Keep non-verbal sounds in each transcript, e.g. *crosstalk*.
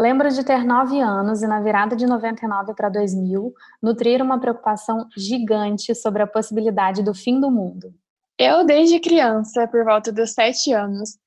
Lembro de ter nove anos e, na virada de 99 para 2000, nutrir uma preocupação gigante sobre a possibilidade do fim do mundo. Eu, desde criança, por volta dos sete anos,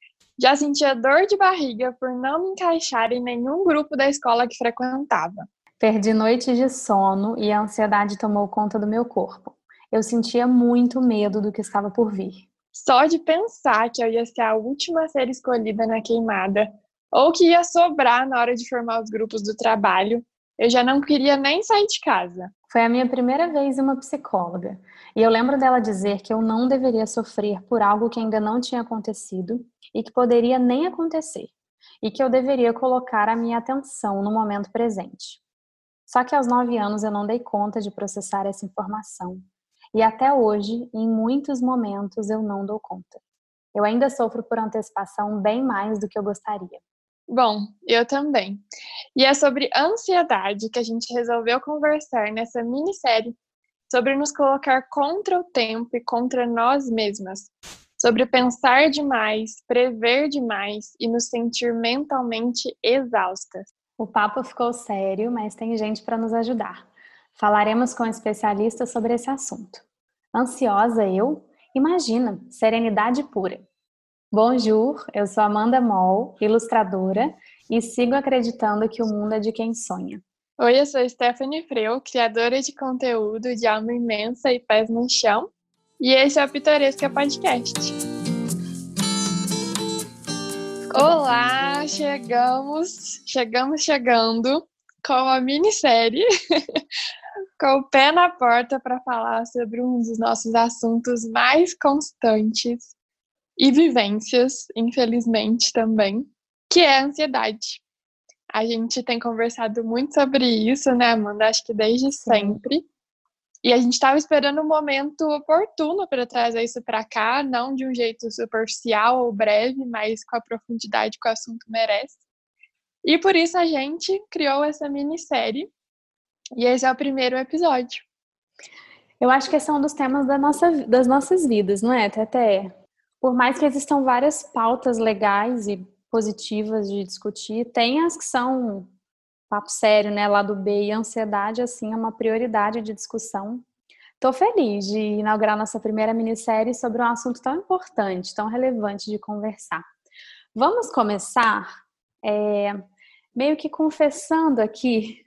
já sentia dor de barriga por não me encaixar em nenhum grupo da escola que frequentava. Perdi noites de sono e a ansiedade tomou conta do meu corpo. Eu sentia muito medo do que estava por vir. Só de pensar que eu ia ser a última a ser escolhida na queimada, ou que ia sobrar na hora de formar os grupos do trabalho, eu já não queria nem sair de casa. Foi a minha primeira vez uma psicóloga, e eu lembro dela dizer que eu não deveria sofrer por algo que ainda não tinha acontecido e que poderia nem acontecer, e que eu deveria colocar a minha atenção no momento presente. Só que aos nove anos eu não dei conta de processar essa informação, e até hoje, em muitos momentos, eu não dou conta. Eu ainda sofro por antecipação bem mais do que eu gostaria. Bom, eu também. E é sobre ansiedade que a gente resolveu conversar nessa minissérie sobre nos colocar contra o tempo e contra nós mesmas, sobre pensar demais, prever demais e nos sentir mentalmente exaustas. O papo ficou sério, mas tem gente para nos ajudar. Falaremos com especialistas sobre esse assunto. Ansiosa eu? Imagina, serenidade pura. Bonjour, eu sou Amanda Moll, ilustradora, e sigo acreditando que o mundo é de quem sonha. Oi, eu sou Stephanie Freu, criadora de conteúdo de alma imensa e pés no chão, e esse é o Pitoresca Podcast. Olá, chegamos, chegamos chegando com a minissérie *laughs* com o pé na porta para falar sobre um dos nossos assuntos mais constantes e vivências, infelizmente também, que é a ansiedade. A gente tem conversado muito sobre isso, né, Amanda? Acho que desde sempre. E a gente estava esperando um momento oportuno para trazer isso para cá, não de um jeito superficial ou breve, mas com a profundidade que o assunto merece. E por isso a gente criou essa minissérie. E esse é o primeiro episódio. Eu acho que esse é um dos temas da nossa, das nossas vidas, não é, Tete? Por mais que existam várias pautas legais e positivas de discutir, tem as que são papo sério, né, lá do B, e ansiedade, assim, é uma prioridade de discussão. Estou feliz de inaugurar nossa primeira minissérie sobre um assunto tão importante, tão relevante de conversar. Vamos começar é, meio que confessando aqui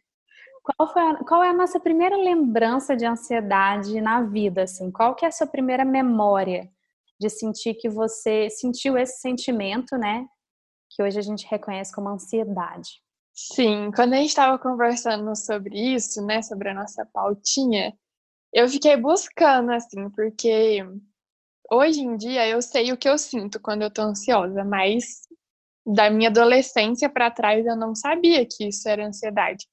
qual, foi a, qual é a nossa primeira lembrança de ansiedade na vida, assim, qual que é a sua primeira memória de sentir que você sentiu esse sentimento, né? Que hoje a gente reconhece como ansiedade. Sim, quando a gente estava conversando sobre isso, né, sobre a nossa pautinha, eu fiquei buscando, assim, porque hoje em dia eu sei o que eu sinto quando eu tô ansiosa, mas da minha adolescência para trás eu não sabia que isso era ansiedade.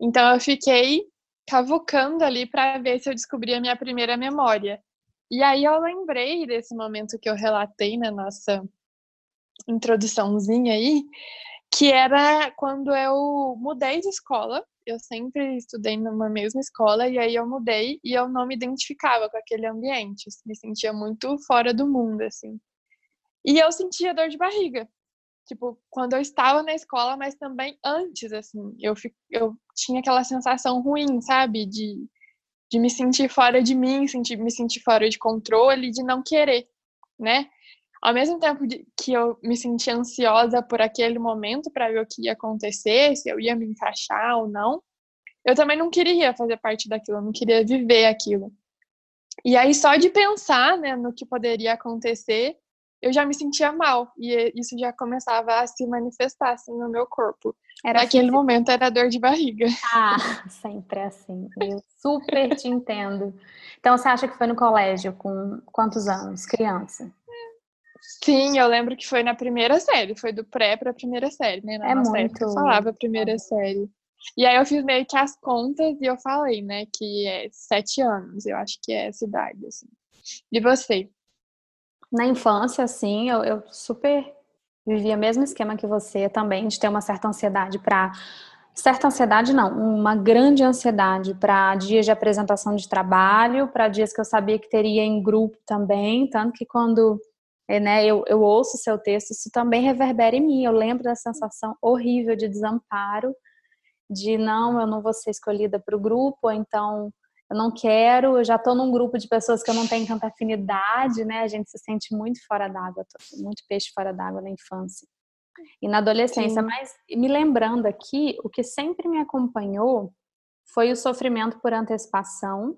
Então eu fiquei cavucando ali para ver se eu descobria a minha primeira memória. E aí eu lembrei desse momento que eu relatei na nossa introduçãozinha aí, que era quando eu mudei de escola. Eu sempre estudei numa mesma escola e aí eu mudei e eu não me identificava com aquele ambiente, me sentia muito fora do mundo assim. E eu sentia dor de barriga. Tipo, quando eu estava na escola, mas também antes assim, eu eu tinha aquela sensação ruim, sabe, de de me sentir fora de mim, sentir, me sentir fora de controle, de não querer, né? Ao mesmo tempo de, que eu me sentia ansiosa por aquele momento para ver o que ia acontecer, se eu ia me encaixar ou não, eu também não queria fazer parte daquilo, eu não queria viver aquilo. E aí, só de pensar né, no que poderia acontecer, eu já me sentia mal e isso já começava a se manifestar assim no meu corpo. Era Naquele assim, momento era dor de barriga. *laughs* Ah, sempre assim. Eu super te entendo. Então você acha que foi no colégio com quantos anos? Criança? Sim, eu lembro que foi na primeira série, foi do pré para a primeira série, né? Na é muito. Época falava primeira série. E aí eu fiz meio que as contas e eu falei, né, que é sete anos, eu acho que é essa idade, assim. E você? Na infância, assim, eu, eu super vivia o mesmo esquema que você também, de ter uma certa ansiedade para. Certa ansiedade, não, uma grande ansiedade para dias de apresentação de trabalho, para dias que eu sabia que teria em grupo também. Tanto que quando é, né, eu, eu ouço seu texto, isso também reverbera em mim. Eu lembro da sensação horrível de desamparo, de não, eu não vou ser escolhida para o grupo, ou então eu não quero, eu já estou num grupo de pessoas que eu não tenho tanta afinidade, né? A gente se sente muito fora d'água, muito peixe fora d'água na infância e na adolescência. Sim. Mas me lembrando aqui, o que sempre me acompanhou foi o sofrimento por antecipação,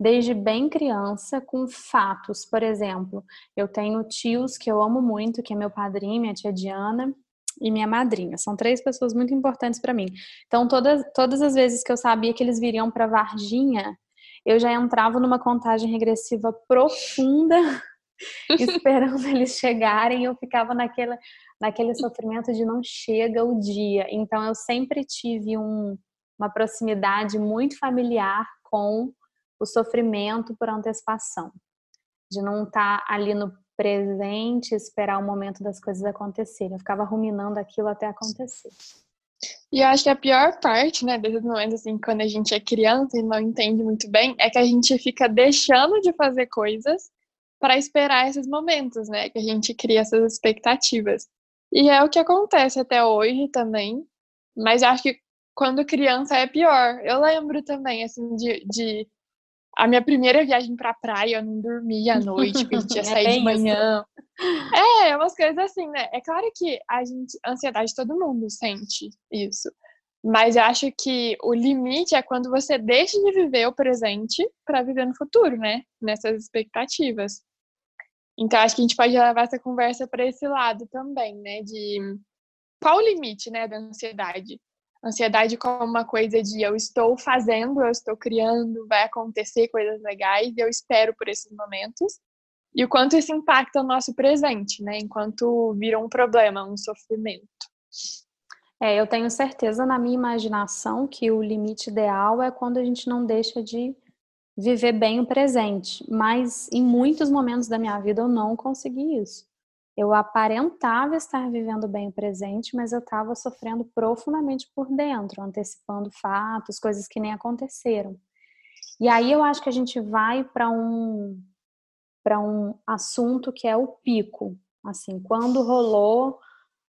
desde bem criança, com fatos. Por exemplo, eu tenho tios que eu amo muito, que é meu padrinho, minha tia Diana e minha madrinha. São três pessoas muito importantes para mim. Então, todas, todas as vezes que eu sabia que eles viriam para Varginha, eu já entrava numa contagem regressiva profunda, *laughs* esperando *laughs* eles chegarem. Eu ficava naquela, naquele sofrimento de não chega o dia. Então, eu sempre tive um, uma proximidade muito familiar com o sofrimento por antecipação, de não estar tá ali no presente, esperar o momento das coisas acontecerem. Eu ficava ruminando aquilo até acontecer. E eu acho que a pior parte, né, desses momentos assim, quando a gente é criança e não entende muito bem, é que a gente fica deixando de fazer coisas para esperar esses momentos, né? Que a gente cria essas expectativas. E é o que acontece até hoje também. Mas eu acho que quando criança é pior. Eu lembro também, assim, de, de a minha primeira viagem pra praia, eu não dormia à noite, porque a gente *laughs* ia é sair é de manhã. Isso. É, umas coisas assim, né? É claro que a gente, ansiedade todo mundo sente isso. Mas eu acho que o limite é quando você deixa de viver o presente para viver no futuro, né? Nessas expectativas. Então acho que a gente pode levar essa conversa para esse lado também, né? De qual o limite, né, da ansiedade? Ansiedade como uma coisa de eu estou fazendo, eu estou criando, vai acontecer coisas legais eu espero por esses momentos. E o quanto isso impacta o nosso presente, né? Enquanto vira um problema, um sofrimento. É, eu tenho certeza na minha imaginação que o limite ideal é quando a gente não deixa de viver bem o presente. Mas em muitos momentos da minha vida eu não consegui isso eu aparentava estar vivendo bem o presente, mas eu estava sofrendo profundamente por dentro, antecipando fatos, coisas que nem aconteceram. E aí eu acho que a gente vai para um para um assunto que é o pico, assim, quando rolou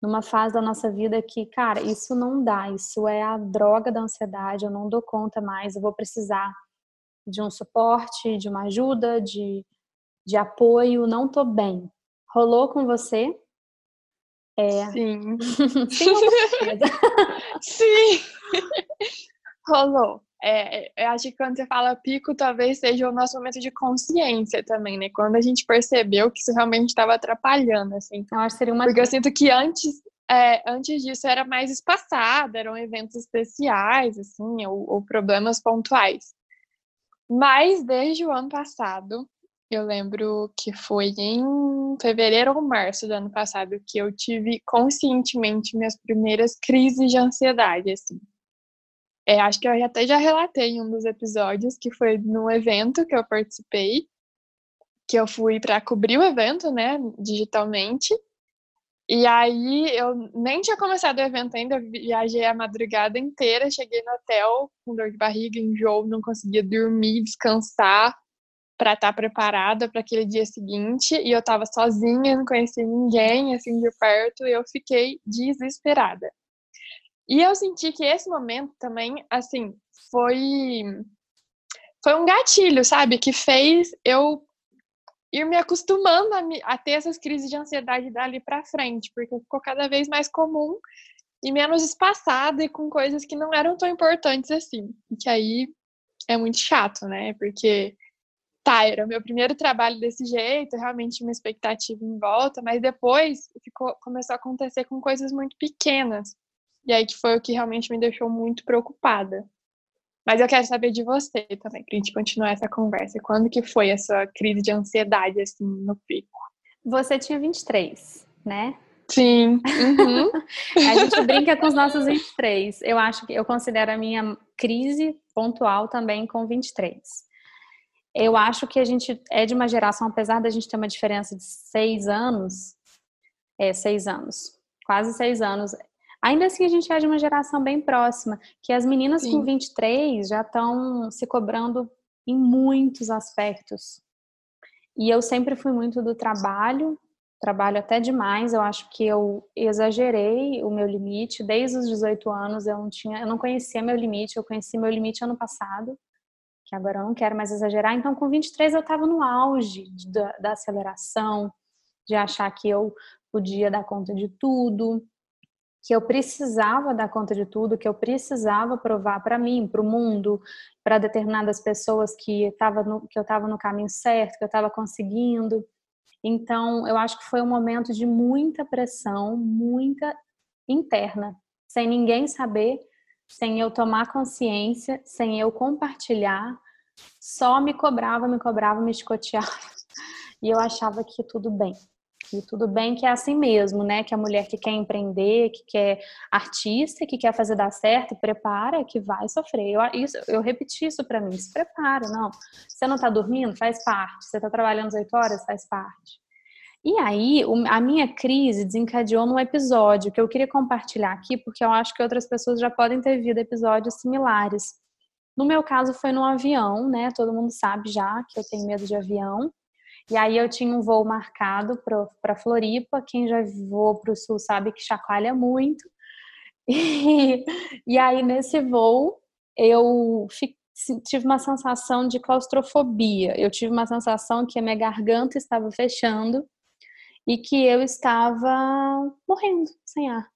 numa fase da nossa vida que, cara, isso não dá, isso é a droga da ansiedade, eu não dou conta mais, eu vou precisar de um suporte, de uma ajuda, de, de apoio, não tô bem. Rolou com você? É... Sim. *laughs* Sim, *laughs* Sim. Rolou. É, eu acho que quando você fala pico, talvez seja o nosso momento de consciência também, né? Quando a gente percebeu que isso realmente estava atrapalhando, assim. Eu acho que seria uma... Porque eu sinto que antes, é, antes disso era mais espaçado, eram eventos especiais, assim, ou, ou problemas pontuais. Mas desde o ano passado, eu lembro que foi em fevereiro ou março do ano passado que eu tive conscientemente minhas primeiras crises de ansiedade, assim. É, acho que eu até já relatei em um dos episódios que foi num evento que eu participei, que eu fui para cobrir o evento, né, digitalmente. E aí eu nem tinha começado o evento ainda, eu viajei a madrugada inteira, cheguei no hotel com dor de barriga, enjoo, não conseguia dormir, descansar para estar tá preparada para aquele dia seguinte e eu estava sozinha, não conhecia ninguém assim de perto e eu fiquei desesperada. E eu senti que esse momento também, assim, foi foi um gatilho, sabe, que fez eu ir me acostumando a, me, a ter essas crises de ansiedade dali para frente, porque ficou cada vez mais comum e menos espaçada e com coisas que não eram tão importantes assim. E que aí é muito chato, né? Porque tá, era o meu primeiro trabalho desse jeito, realmente uma expectativa em volta, mas depois ficou, começou a acontecer com coisas muito pequenas. E aí que foi o que realmente me deixou muito preocupada. Mas eu quero saber de você também, pra gente continuar essa conversa. Quando que foi a sua crise de ansiedade, assim, no pico? Você tinha 23, né? Sim. Uhum. *laughs* a gente brinca com os nossos 23. Eu acho que eu considero a minha crise pontual também com 23 eu acho que a gente é de uma geração, apesar da gente ter uma diferença de seis anos, é, seis anos, quase seis anos, ainda assim a gente é de uma geração bem próxima, que as meninas Sim. com 23 já estão se cobrando em muitos aspectos. E eu sempre fui muito do trabalho, trabalho até demais. Eu acho que eu exagerei o meu limite. Desde os 18 anos eu não tinha, eu não conhecia meu limite. Eu conheci meu limite ano passado, que agora eu não quero mais exagerar. Então, com 23 eu estava no auge da, da aceleração, de achar que eu podia dar conta de tudo, que eu precisava dar conta de tudo, que eu precisava provar para mim, para o mundo, para determinadas pessoas que, tava no, que eu estava no caminho certo, que eu estava conseguindo. Então, eu acho que foi um momento de muita pressão, muita interna, sem ninguém saber, sem eu tomar consciência, sem eu compartilhar, só me cobrava, me cobrava, me escoteava. *laughs* E eu achava que tudo bem, e tudo bem que é assim mesmo, né? Que a mulher que quer empreender, que quer artista, que quer fazer dar certo, prepara, que vai sofrer. Eu, isso, eu repeti isso para mim, se prepara, não. Você não tá dormindo? Faz parte. Você tá trabalhando oito horas? Faz parte. E aí, a minha crise desencadeou num episódio que eu queria compartilhar aqui, porque eu acho que outras pessoas já podem ter vivido episódios similares. No meu caso, foi no avião, né? Todo mundo sabe já que eu tenho medo de avião. E aí eu tinha um voo marcado para Floripa. Quem já voou para o sul sabe que chacoalha muito. *laughs* E, e aí nesse voo eu tive uma sensação de claustrofobia. Eu tive uma sensação que a minha garganta estava fechando e que eu estava morrendo sem ar.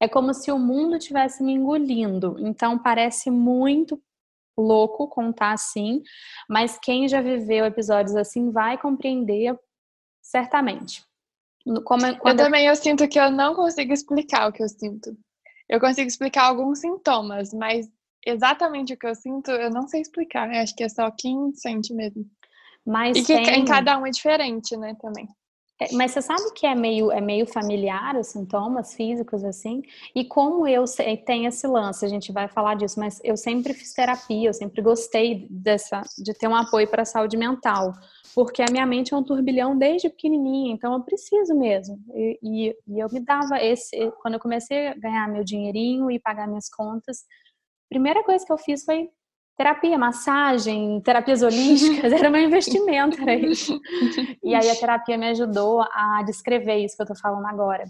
É como se o mundo tivesse me engolindo. Então parece muito louco contar assim, mas quem já viveu episódios assim vai compreender certamente. Como, é, eu também eu sinto que eu não consigo explicar o que eu sinto. Eu consigo explicar alguns sintomas, mas exatamente o que eu sinto eu não sei explicar. Eu acho que é só quem sente mesmo. Mas e que tem... em cada um é diferente, né, também. É, mas você sabe que é meio, é meio familiar os sintomas físicos, assim? E como eu sei, tem esse lance, a gente vai falar disso, mas eu sempre fiz terapia, eu sempre gostei dessa, de ter um apoio para a saúde mental, porque a minha mente é um turbilhão desde pequenininha, então eu preciso mesmo. E, e, e eu me dava esse, quando eu comecei a ganhar meu dinheirinho e pagar minhas contas, a primeira coisa que eu fiz foi terapia, massagem, terapias holísticas, era meu investimento, era isso. E aí a terapia me ajudou a descrever isso que eu tô falando agora.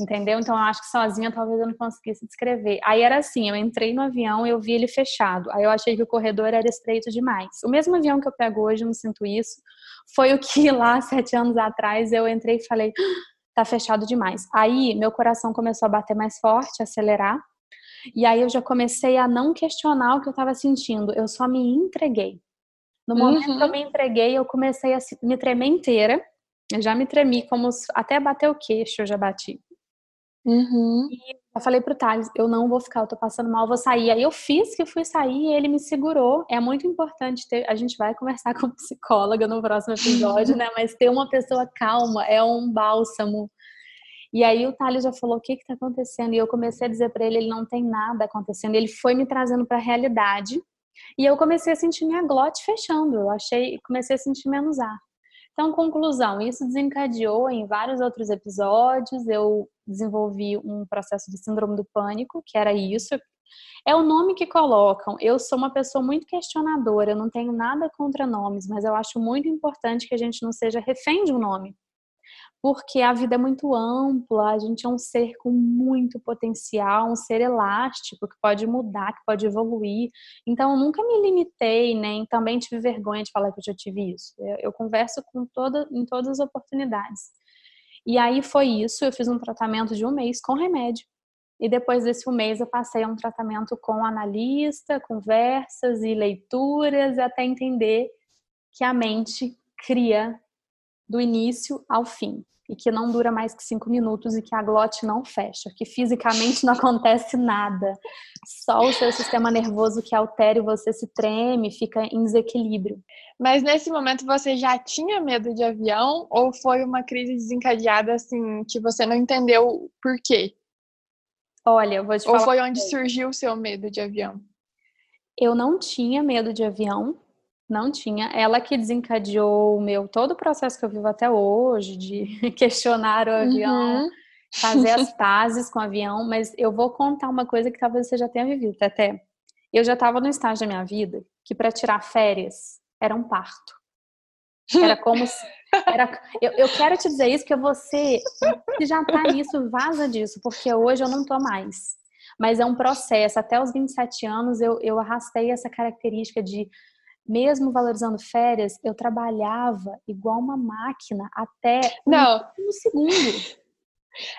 Entendeu? Então eu acho que sozinha talvez eu não conseguisse descrever. Aí era assim, eu entrei no avião e eu vi ele fechado. Aí eu achei que o corredor era estreito demais. O mesmo avião que eu pego hoje, eu não sinto isso. Foi o que lá, *laughs* sete anos atrás, eu entrei e falei, ah, tá fechado demais. Aí meu coração começou a bater mais forte, acelerar. E aí eu já comecei a não questionar o que eu estava sentindo, eu só me entreguei. No momento uhum. que eu uhum. me entreguei, eu comecei a me tremer inteira. Eu já me tremi, como até bater o queixo, eu já bati. Uhum. E eu falei pro Thales, eu não vou ficar, eu tô passando mal, vou sair. Aí eu fiz que fui sair e ele me segurou. É muito importante ter, a gente vai conversar *laughs* com psicóloga no próximo episódio, né? Mas ter uma pessoa calma é um bálsamo e aí o Thales já falou: o que está acontecendo? E eu comecei a dizer para ele: ele não tem nada acontecendo. Ele foi me trazendo para a realidade. E eu comecei a sentir minha glote fechando. Eu achei, comecei a sentir menos ar. Então, conclusão: isso desencadeou em vários outros episódios. Eu desenvolvi um processo de síndrome do pânico, que era isso. É o nome que colocam. Eu sou uma pessoa muito questionadora, eu não tenho nada contra nomes, mas eu acho muito importante que a gente não seja refém de um nome porque a vida é muito ampla, a gente é um ser com muito potencial, um ser elástico que pode mudar, que pode evoluir. Então, eu nunca me limitei, nem também tive vergonha de falar que eu já tive isso. Eu, eu converso com toda, em todas as oportunidades. E aí foi isso, eu fiz um tratamento de um mês com remédio. E depois desse um mês eu passei a um tratamento com analista, conversas e leituras, até entender que a mente cria do início ao fim e que não dura mais que cinco minutos e que a glote não fecha, que fisicamente não *laughs* acontece nada. Só o seu sistema nervoso que altera e você se treme, fica em desequilíbrio. Mas nesse momento você já tinha medo de avião ou foi uma crise desencadeada assim que você não entendeu por quê? Olha, eu vou te falar. Ou foi onde surgiu o seu medo de avião? Eu não tinha medo de avião, não tinha. Ela que desencadeou o meu todo o processo que eu vivo até hoje, de *laughs* questionar o avião, uhum. fazer as pazes com o avião, mas eu vou contar uma coisa que talvez você já tenha vivido, até. Eu já estava no estágio da minha vida que para tirar férias era um parto. Era como se, Era, eu, eu, quero te dizer isso, porque você que já tá nisso, vaza disso, porque hoje eu não tô mais. Mas é um processo. Até os 27 anos eu, eu arrastei essa característica de, mesmo valorizando férias, eu trabalhava igual uma máquina até não. um segundo. *laughs*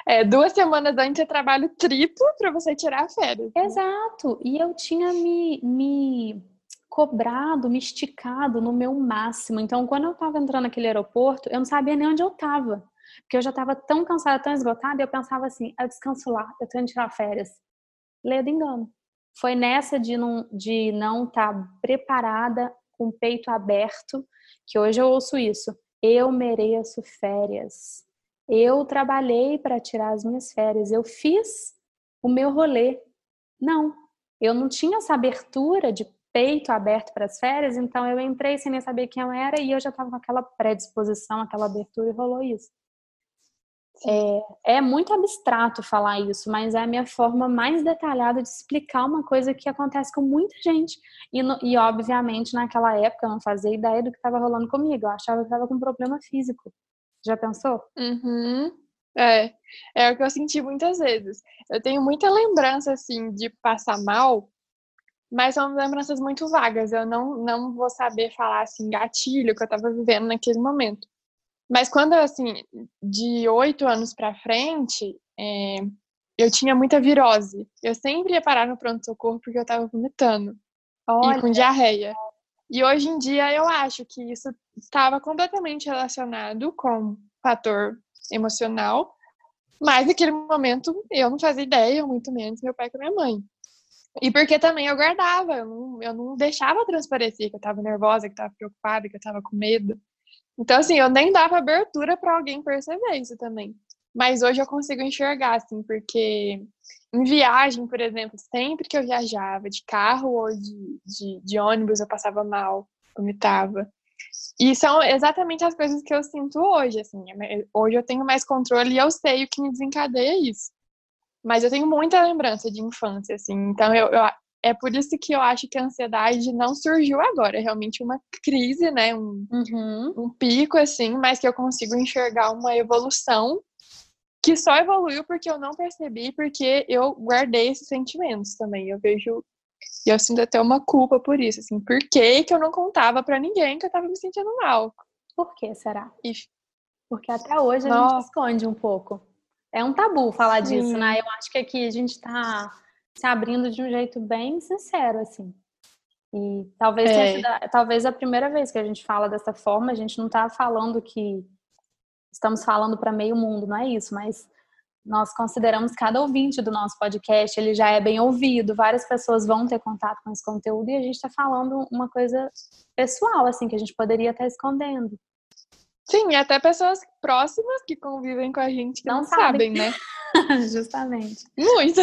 É, duas semanas antes eu trabalho triplo para você tirar férias. Exato. E eu tinha me, me cobrado, me esticado no meu máximo. Então, quando eu estava entrando naquele aeroporto, eu não sabia nem onde eu estava. Porque eu já estava tão cansada, tão esgotada, e eu pensava assim, eu descanso lá, eu tenho que tirar férias. Ledo engano. Foi nessa de não de não estar tá preparada, com o peito aberto, que hoje eu ouço isso. Eu mereço férias. Eu trabalhei para tirar as minhas férias. Eu fiz o meu rolê. Não, eu não tinha essa abertura de peito aberto para as férias, então eu entrei sem nem saber quem eu era e eu já estava com aquela predisposição, aquela abertura e rolou isso. É, é, muito abstrato falar isso, mas é a minha forma mais detalhada de explicar uma coisa que acontece com muita gente. E, no, e obviamente, naquela época, eu não fazia ideia do que estava rolando comigo. Eu achava que estava com um problema físico. Já pensou? Uhum. É, é o que eu senti muitas vezes. Eu tenho muita lembrança, assim, de passar mal, mas são lembranças muito vagas. Eu não, não vou saber falar, assim, gatilho que eu estava vivendo naquele momento. Mas quando, assim, de oito anos para frente, é, eu tinha muita virose. Eu sempre ia parar no pronto-socorro porque eu estava vomitando. Olha. E com diarreia. E hoje em dia eu acho que isso estava completamente relacionado com fator emocional, mas naquele momento eu não fazia ideia, muito menos meu pai com minha mãe. E porque também eu guardava, eu não, eu não deixava transparecer que eu estava nervosa, que estava preocupada, que eu estava com medo. Então, assim, eu nem dava abertura para alguém perceber isso também. Mas hoje eu consigo enxergar, assim, porque em viagem, por exemplo, sempre que eu viajava de carro ou de, de, de ônibus, eu passava mal, vomitava. E são exatamente as coisas que eu sinto hoje, assim. Hoje eu tenho mais controle e eu sei o que me desencadeia isso. Mas eu tenho muita lembrança de infância, assim. Então, eu, eu é por isso que eu acho que a ansiedade não surgiu agora. É realmente uma crise, né? Um, uhum. um pico, assim, mas que eu consigo enxergar uma evolução que só evoluiu porque eu não percebi, porque eu guardei esses sentimentos também. Eu vejo e eu sinto até uma culpa por isso, assim, por que, que eu não contava para ninguém que eu tava me sentindo mal? Por que será? E... Porque até hoje a Nossa. gente esconde um pouco. É um tabu falar Sim. disso, né? Eu acho que aqui a gente tá se abrindo de um jeito bem sincero, assim. E talvez, é. sido, talvez a primeira vez que a gente fala dessa forma, a gente não tá falando que estamos falando para meio mundo, não é isso, mas nós consideramos cada ouvinte do nosso podcast, ele já é bem ouvido, várias pessoas vão ter contato com esse conteúdo e a gente está falando uma coisa pessoal, assim, que a gente poderia estar escondendo. Sim, e até pessoas próximas que convivem com a gente que não, não sabem. sabem, né? *laughs* Justamente. Muito.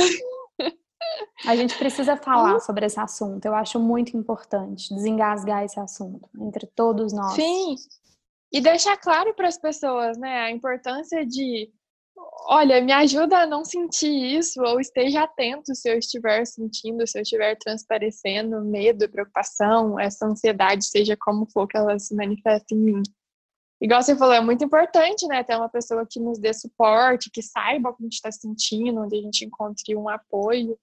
A gente precisa falar sobre esse assunto. Eu acho muito importante desengasgar esse assunto entre todos nós. Sim. E deixar claro para as pessoas, né, a importância de olha, me ajuda a não sentir isso, ou esteja atento se eu estiver sentindo, se eu estiver transparecendo medo, preocupação, essa ansiedade, seja como for que ela se manifesta em mim. Igual você falou, é muito importante, né, ter uma pessoa que nos dê suporte, que saiba o que a gente está sentindo, onde a gente encontre um apoio.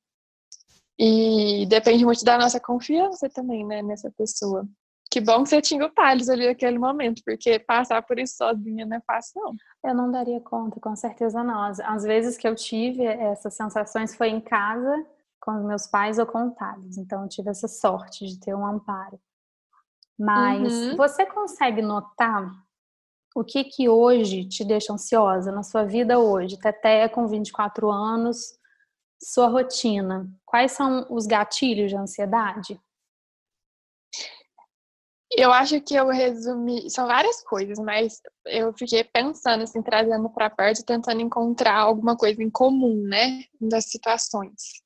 E depende muito da nossa confiança também, né, nessa pessoa. Que bom que você tinha o Thales ali naquele momento, porque passar por isso sozinha não é fácil, não. Eu não daria conta, com certeza não. Às vezes que eu tive essas sensações foi em casa, com os meus pais ou com o Thales. Então eu tive essa sorte de ter um amparo. Mas uhum. você consegue notar o que que hoje te deixa ansiosa na sua vida hoje? Teté com 24 anos, sua rotina. Quais são os gatilhos de ansiedade? Eu acho que eu resumi, são várias coisas, mas eu fiquei pensando, assim, trazendo para perto, tentando encontrar alguma coisa em comum, né, das situações,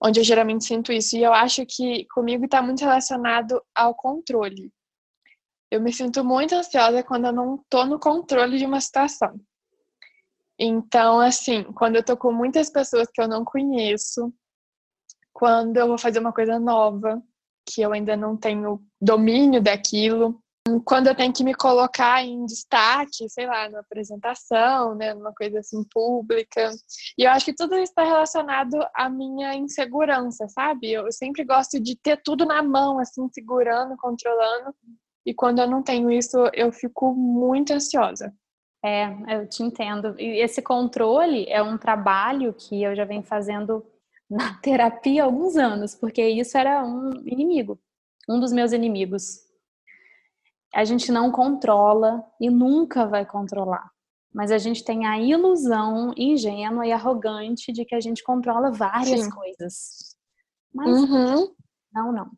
onde eu geralmente sinto isso. E eu acho que comigo está muito relacionado ao controle. Eu me sinto muito ansiosa quando eu não estou no controle de uma situação. Então, assim, quando eu tô com muitas pessoas que eu não conheço, quando eu vou fazer uma coisa nova, que eu ainda não tenho domínio daquilo. quando eu tenho que me colocar em destaque, sei lá, numa apresentação, né, numa coisa assim pública. E eu acho que tudo isso está relacionado à minha insegurança, sabe? Eu sempre gosto de ter tudo na mão, assim, segurando, controlando. E quando eu não tenho isso, eu fico muito ansiosa. É, eu te entendo. E esse controle é um trabalho que eu já venho fazendo *laughs* na terapia há alguns anos, porque isso era um inimigo, um dos meus inimigos. A gente não controla e nunca vai controlar. Mas a gente tem a ilusão ingênua e arrogante de que a gente controla várias Sim. coisas. Mas uhum. não, não.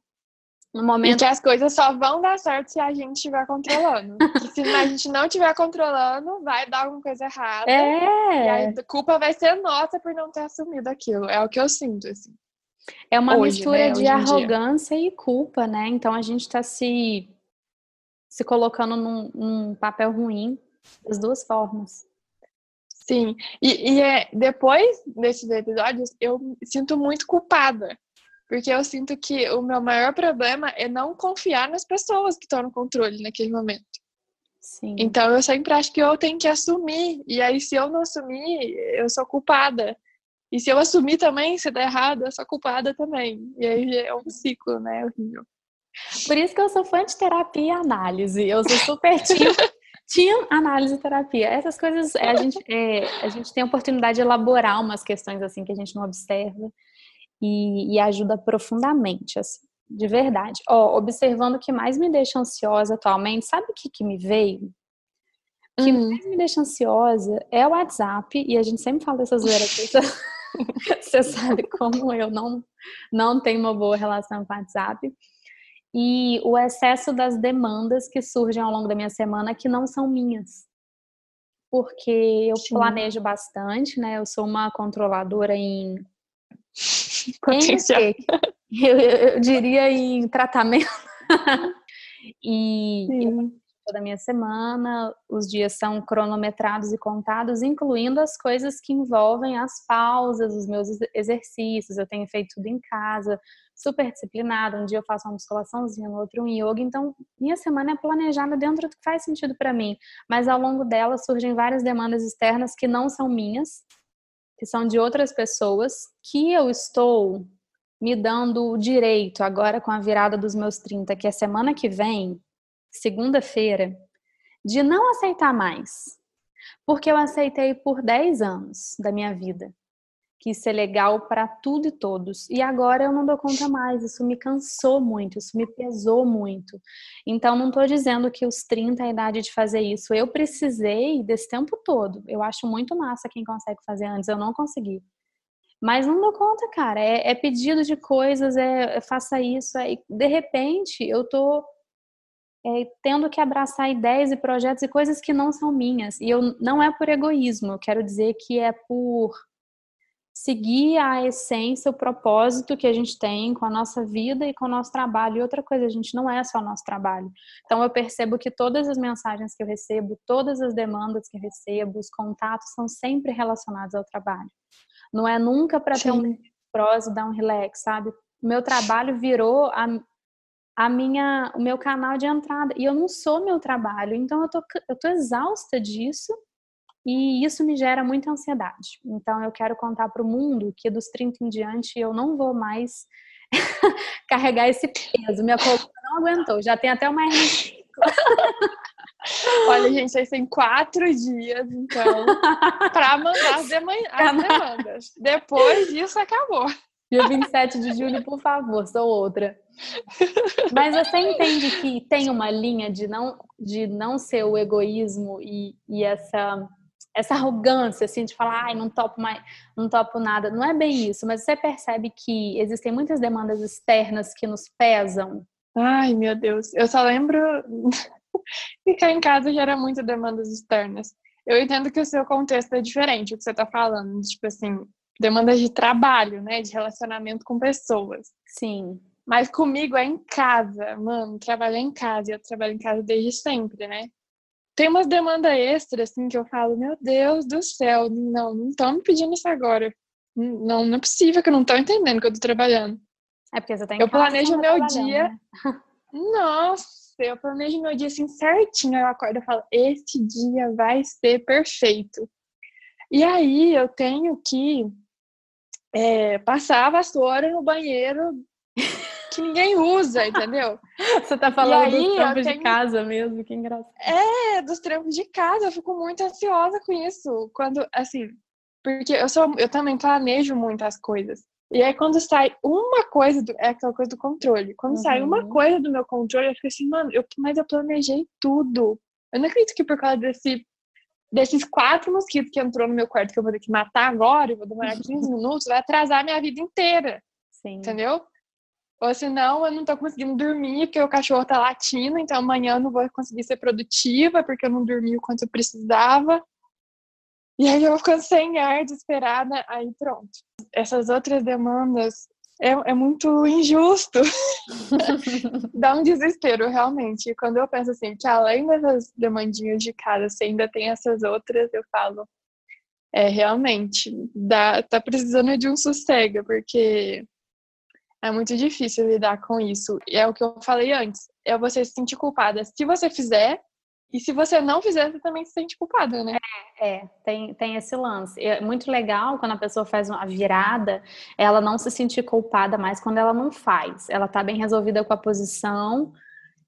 No momento... E que as coisas só vão dar certo se a gente estiver controlando. se a gente não estiver controlando, vai dar alguma coisa errada. É. E a culpa vai ser nossa por não ter assumido aquilo. É o que eu sinto, assim. É uma Hoje, mistura né? de arrogância dia. e culpa, né? Então a gente está se, se colocando num, num, papel ruim das duas formas. Sim, e, e é, depois desses episódios eu me sinto muito culpada porque eu sinto que o meu maior problema é não confiar nas pessoas que estão no controle naquele momento. Sim. Então eu sempre acho que eu tenho que assumir. E aí, se eu não assumir, eu sou culpada. E se eu assumir também, se der errado, eu sou culpada também. E aí é um ciclo, né? Horrível. Por isso que eu sou fã de terapia e análise. Eu sou super *laughs* team, team análise e terapia. Essas coisas, a gente, é, a gente tem a oportunidade de elaborar umas questões assim que a gente não observa e, e ajuda profundamente, assim, de verdade. Ó, observando o que mais me deixa ansiosa atualmente, sabe o que, que me veio? O que uhum. mais me deixa ansiosa é o WhatsApp, e a gente sempre fala dessas zoeira aqui. *laughs* *laughs* Você sabe como eu não, não tenho uma boa relação com o WhatsApp. E o excesso das demandas que surgem ao longo da minha semana que não são minhas. Porque eu Sim. planejo bastante, né? Eu sou uma controladora em Potencial. *laughs* Eu, eu, diria em tratamento. *laughs* e toda minha semana, os dias são cronometrados e contados, incluindo as coisas que envolvem as pausas, os meus exercícios. Eu tenho feito tudo em casa, super disciplinada. Um dia eu faço uma musculaçãozinha, no outro um yoga. Então, minha semana é planejada dentro do que faz sentido para mim. Mas ao longo dela surgem várias demandas externas que não são minhas que são de outras pessoas, que eu estou me dando o direito agora com a virada dos meus 30, que é semana que vem, segunda-feira, de não aceitar mais. Porque eu aceitei por 10 anos da minha vida quis ser legal para tudo e todos. E agora eu não dou conta mais, isso me cansou muito, isso me pesou muito. Então não estou dizendo que os 30 é a idade de fazer isso. Eu precisei desse tempo todo. Eu acho muito massa quem consegue fazer antes, eu não consegui. Mas não dou conta, cara. É, é pedido de coisas, é, é faça isso. É, de repente, eu tô é, tendo que abraçar ideias e projetos e coisas que não são minhas. E eu não é por egoísmo, eu quero dizer que é por seguir a essência, o propósito que a gente tem com a nossa vida e com o nosso trabalho. E outra coisa, a gente não é só o nosso trabalho. Então eu percebo que todas as mensagens que eu recebo, todas as demandas que eu recebo, os contatos são sempre relacionados ao trabalho. Não é nunca para ter um prose, dar um relax, sabe? Meu trabalho virou a, a minha, o meu canal de entrada. E eu não sou meu trabalho, então eu tô, eu tô exausta disso e isso me gera muita ansiedade. Então eu quero contar para o mundo que dos 30 em diante eu não vou mais *laughs* carregar esse peso. Minha coluna não aguentou, já tem até uma *laughs* Olha, gente, vocês têm quatro dias, então, *laughs* para mandar as, demandas. Depois disso, acabou. Dia 27 de julho, por favor, sou outra. Mas você entende que tem uma linha de não, de não ser o egoísmo e, e essa essa arrogância, assim, de falar, ai, não topo mais, não topo nada. Não é bem isso, mas você percebe que existem muitas demandas externas que nos pesam. Ai, meu Deus. Eu só lembro. *laughs* Ficar em casa gera muitas demandas externas. Eu entendo que o seu contexto é diferente, o que você tá falando. Tipo assim, demandas de trabalho, né? De relacionamento com pessoas. Sim. Mas comigo é em casa, mano. Trabalhar em casa. Eu trabalho em casa desde sempre, né? Tem umas demandas extras, assim, que eu falo, meu Deus do céu, não, não estão me pedindo isso agora. Não, não é possível que eu não estou entendendo que eu estou trabalhando. É porque você tem Eu planejo o meu dia. Né? Nossa. Eu planejo meu dia assim certinho. Eu acordo e falo: esse dia vai ser perfeito. E aí eu tenho que é, passar a vassoura no banheiro *laughs* que ninguém usa, entendeu? *laughs* Você tá falando aí, dos trampos tenho... de casa mesmo, que engraçado. É, dos trampos de casa, eu fico muito ansiosa com isso. Quando, assim, porque eu sou, eu também planejo muitas coisas. E aí, quando sai uma coisa, do, é aquela coisa do controle. Quando uhum. sai uma uhum. coisa do meu controle, eu fico assim, mano, eu, mas eu planejei tudo. Eu não acredito que por causa desse, desses quatro mosquitos que entrou no meu quarto, que eu vou ter que matar agora, e vou demorar *laughs* 15 minutos, vai atrasar a minha vida inteira. Sim. Entendeu? Ou senão eu não tô conseguindo dormir porque o cachorro tá latindo, então amanhã eu não vou conseguir ser produtiva porque eu não dormi o quanto eu precisava. E aí eu ficando sem ar, desesperada, aí pronto. Essas outras demandas é, é muito injusto. *laughs* Dá um desespero, realmente. E quando eu penso assim, que além dessas demandinhas de casa, você ainda tem essas outras, eu falo, é realmente, dá, tá precisando de um sossego, porque é muito difícil lidar com isso. E é o que eu falei antes. É você se sentir culpada se você fizer, e se você não fizer, você também se sente culpada, né? É, é tem, tem esse lance. É muito legal quando a pessoa faz uma virada, ela não se sentir culpada mais quando ela não faz. Ela tá bem resolvida com a posição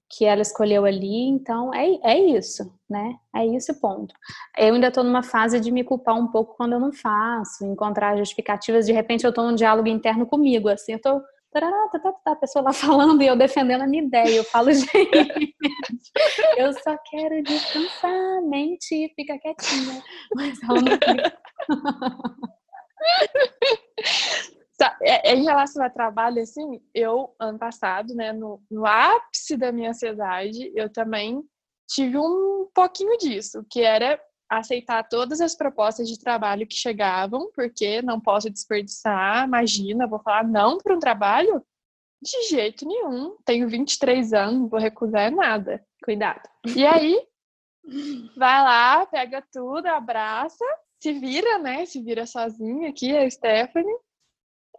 que ela escolheu ali, então é, é isso, né? É isso ponto. Eu ainda estou numa fase de me culpar um pouco quando eu não faço, encontrar justificativas, de repente eu estou num diálogo interno comigo, assim, eu tô tarará, tá, tá, tá, a pessoa lá *laughs* falando e eu defendendo a minha ideia. Eu falo, *laughs* gente, eu só quero descansar, mente fica quietinha. Mas ela não fica. *laughs* É, é, em relação a trabalho, assim, eu, ano passado, né, no, no ápice da minha ansiedade, eu também tive um pouquinho disso, que era aceitar todas as propostas de trabalho que chegavam, porque não posso desperdiçar. Imagina, vou falar não para um trabalho? De jeito nenhum. Tenho 23 anos, vou recusar nada. Cuidado. E aí, vai lá, pega tudo, abraça, se vira, né? Se vira sozinha aqui, a Stephanie.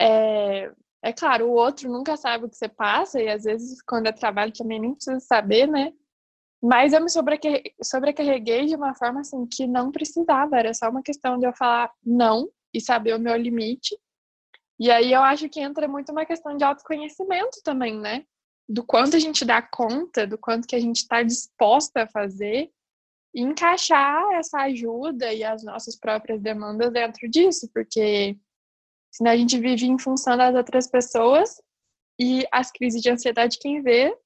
É, é claro, o outro nunca sabe o que você passa, e às vezes, quando é trabalho, também nem precisa saber, né? Mas eu me sobrecarreguei de uma forma assim que não precisava, era só uma questão de eu falar não e saber o meu limite. E aí eu acho que entra muito uma questão de autoconhecimento também, né? Do quanto a gente dá conta, do quanto que a gente está disposta a fazer e encaixar essa ajuda e as nossas próprias demandas dentro disso, porque senão a gente vive em função das outras pessoas e as crises de ansiedade quem vê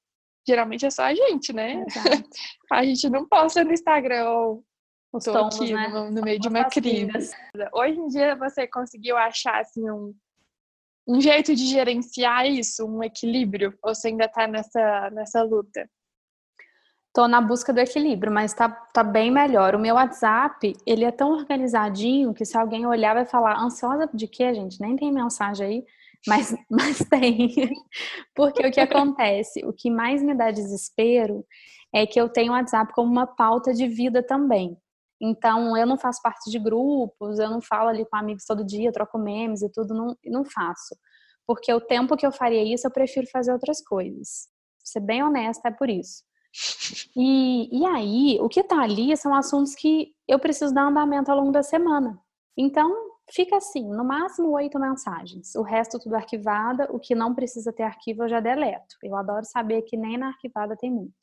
geralmente é só a gente, né? *laughs* a gente não posta no Instagram ou tons, aqui né? no, no meio de uma crise. Hoje em dia você conseguiu achar assim um, um jeito de gerenciar isso, um equilíbrio? Ou você ainda tá nessa, nessa luta? Tô na busca do equilíbrio, mas tá, tá bem melhor. O meu WhatsApp, ele é tão organizadinho que se alguém olhar vai falar, ansiosa de quê, gente? Nem tem mensagem aí. Mas, *laughs* mas tem. Porque o que acontece? O que mais me dá desespero é que eu tenho o WhatsApp como uma pauta de vida também. Então, eu não faço parte de grupos, eu não falo ali com amigos todo dia, troco memes e tudo, não, não faço. Porque o tempo que eu faria isso, eu prefiro fazer outras coisas. Pra ser bem honesta, é por isso. E, e aí, o que tá ali são assuntos que eu preciso dar andamento ao longo da semana. Então, fica assim, no máximo oito mensagens. O resto tudo arquivada, o que não precisa ter arquivo eu já deleto. Eu adoro saber que nem na arquivada tem muito.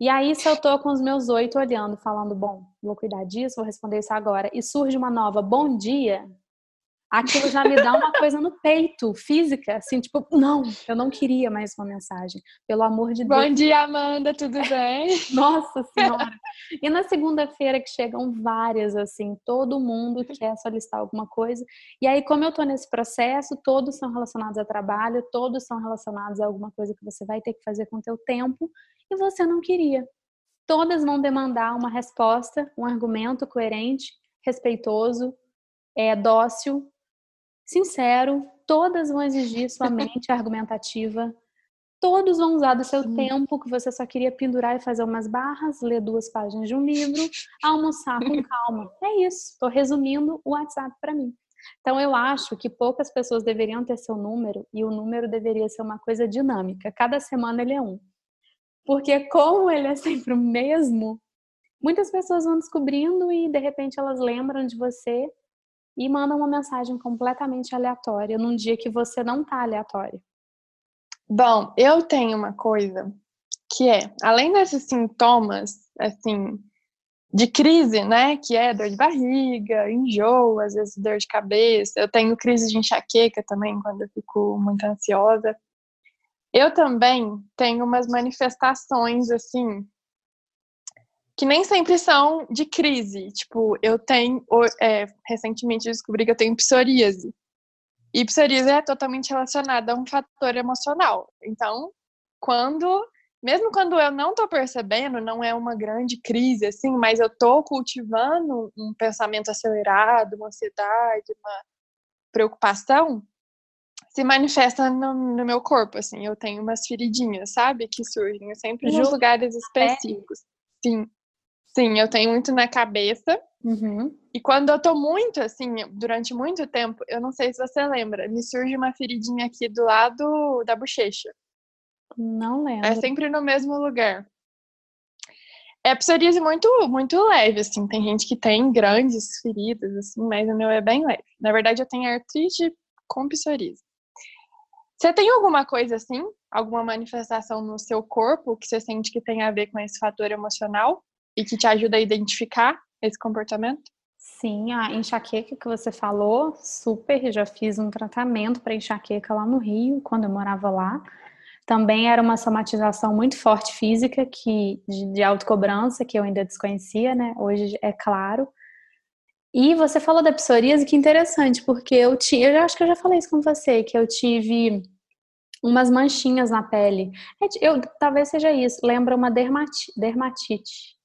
E aí, se eu tô com os meus oito olhando, falando, bom, vou cuidar disso, vou responder isso agora, e surge uma nova bom dia, aquilo já me dá uma coisa no peito, física, assim, tipo, não, eu não queria mais uma mensagem, pelo amor de Deus. Bom dia, Amanda, tudo bem? *laughs* Nossa Senhora! E na segunda-feira que chegam várias, assim, todo mundo quer solicitar alguma coisa, e aí, como eu tô nesse processo, todos são relacionados a trabalho, todos são relacionados a alguma coisa que você vai ter que fazer com o teu tempo, e você não queria. Todas vão demandar uma resposta, um argumento coerente, respeitoso, é, dócil, sincero, todas vão exigir sua *laughs* mente argumentativa, todos vão usar do seu Sim. tempo que você só queria pendurar e fazer umas barras, ler duas páginas de um livro, *laughs* almoçar com calma. É isso. Estou resumindo o WhatsApp para mim. Então eu acho que poucas pessoas deveriam ter seu número e o número deveria ser uma coisa dinâmica. Cada semana ele é um. Porque como ele é sempre o mesmo, muitas pessoas vão descobrindo e de repente elas lembram de você e mandam uma mensagem completamente aleatória num dia que você não tá aleatório. Bom, eu tenho uma coisa que é, além desses sintomas, assim, de crise, né, que é dor de barriga, enjoo, às vezes dor de cabeça, eu tenho crise de enxaqueca também quando eu fico muito ansiosa. Eu também tenho umas manifestações, assim, que nem sempre são de crise. Tipo, eu tenho, é, recentemente descobri que eu tenho psoríase. E psoríase é totalmente relacionada a um fator emocional. Então, quando, mesmo quando eu não tô percebendo, não é uma grande crise, assim, mas eu tô cultivando um pensamento acelerado, uma ansiedade, uma preocupação, se manifesta no, no, meu corpo, assim. Eu tenho umas feridinhas, sabe? Que surgem sempre nos lugares específicos. Sim. Sim, eu tenho muito na cabeça. Uhum. E quando eu tô muito, assim, durante muito tempo, eu não sei se você lembra, me surge uma feridinha aqui do lado da bochecha. Não lembro. É sempre no mesmo lugar. É psoríase muito, muito leve, assim. Tem gente que tem grandes feridas, assim, mas o meu é bem leve. Na verdade, eu tenho artrite com psoríase. Você tem alguma coisa assim? Alguma manifestação no seu corpo que você sente que tem a ver com esse fator emocional e que te ajuda a identificar esse comportamento? Sim, a enxaqueca que você falou, super. Já fiz um tratamento para enxaqueca lá no Rio, quando eu morava lá. Também era uma somatização muito forte física, que de, de autocobrança, que eu ainda desconhecia, né? Hoje é claro. E você falou da psoríase, que interessante, porque eu tinha, eu acho que eu já falei isso com você, que eu tive umas manchinhas na pele. É eu, talvez seja isso, lembra uma dermati, dermatite.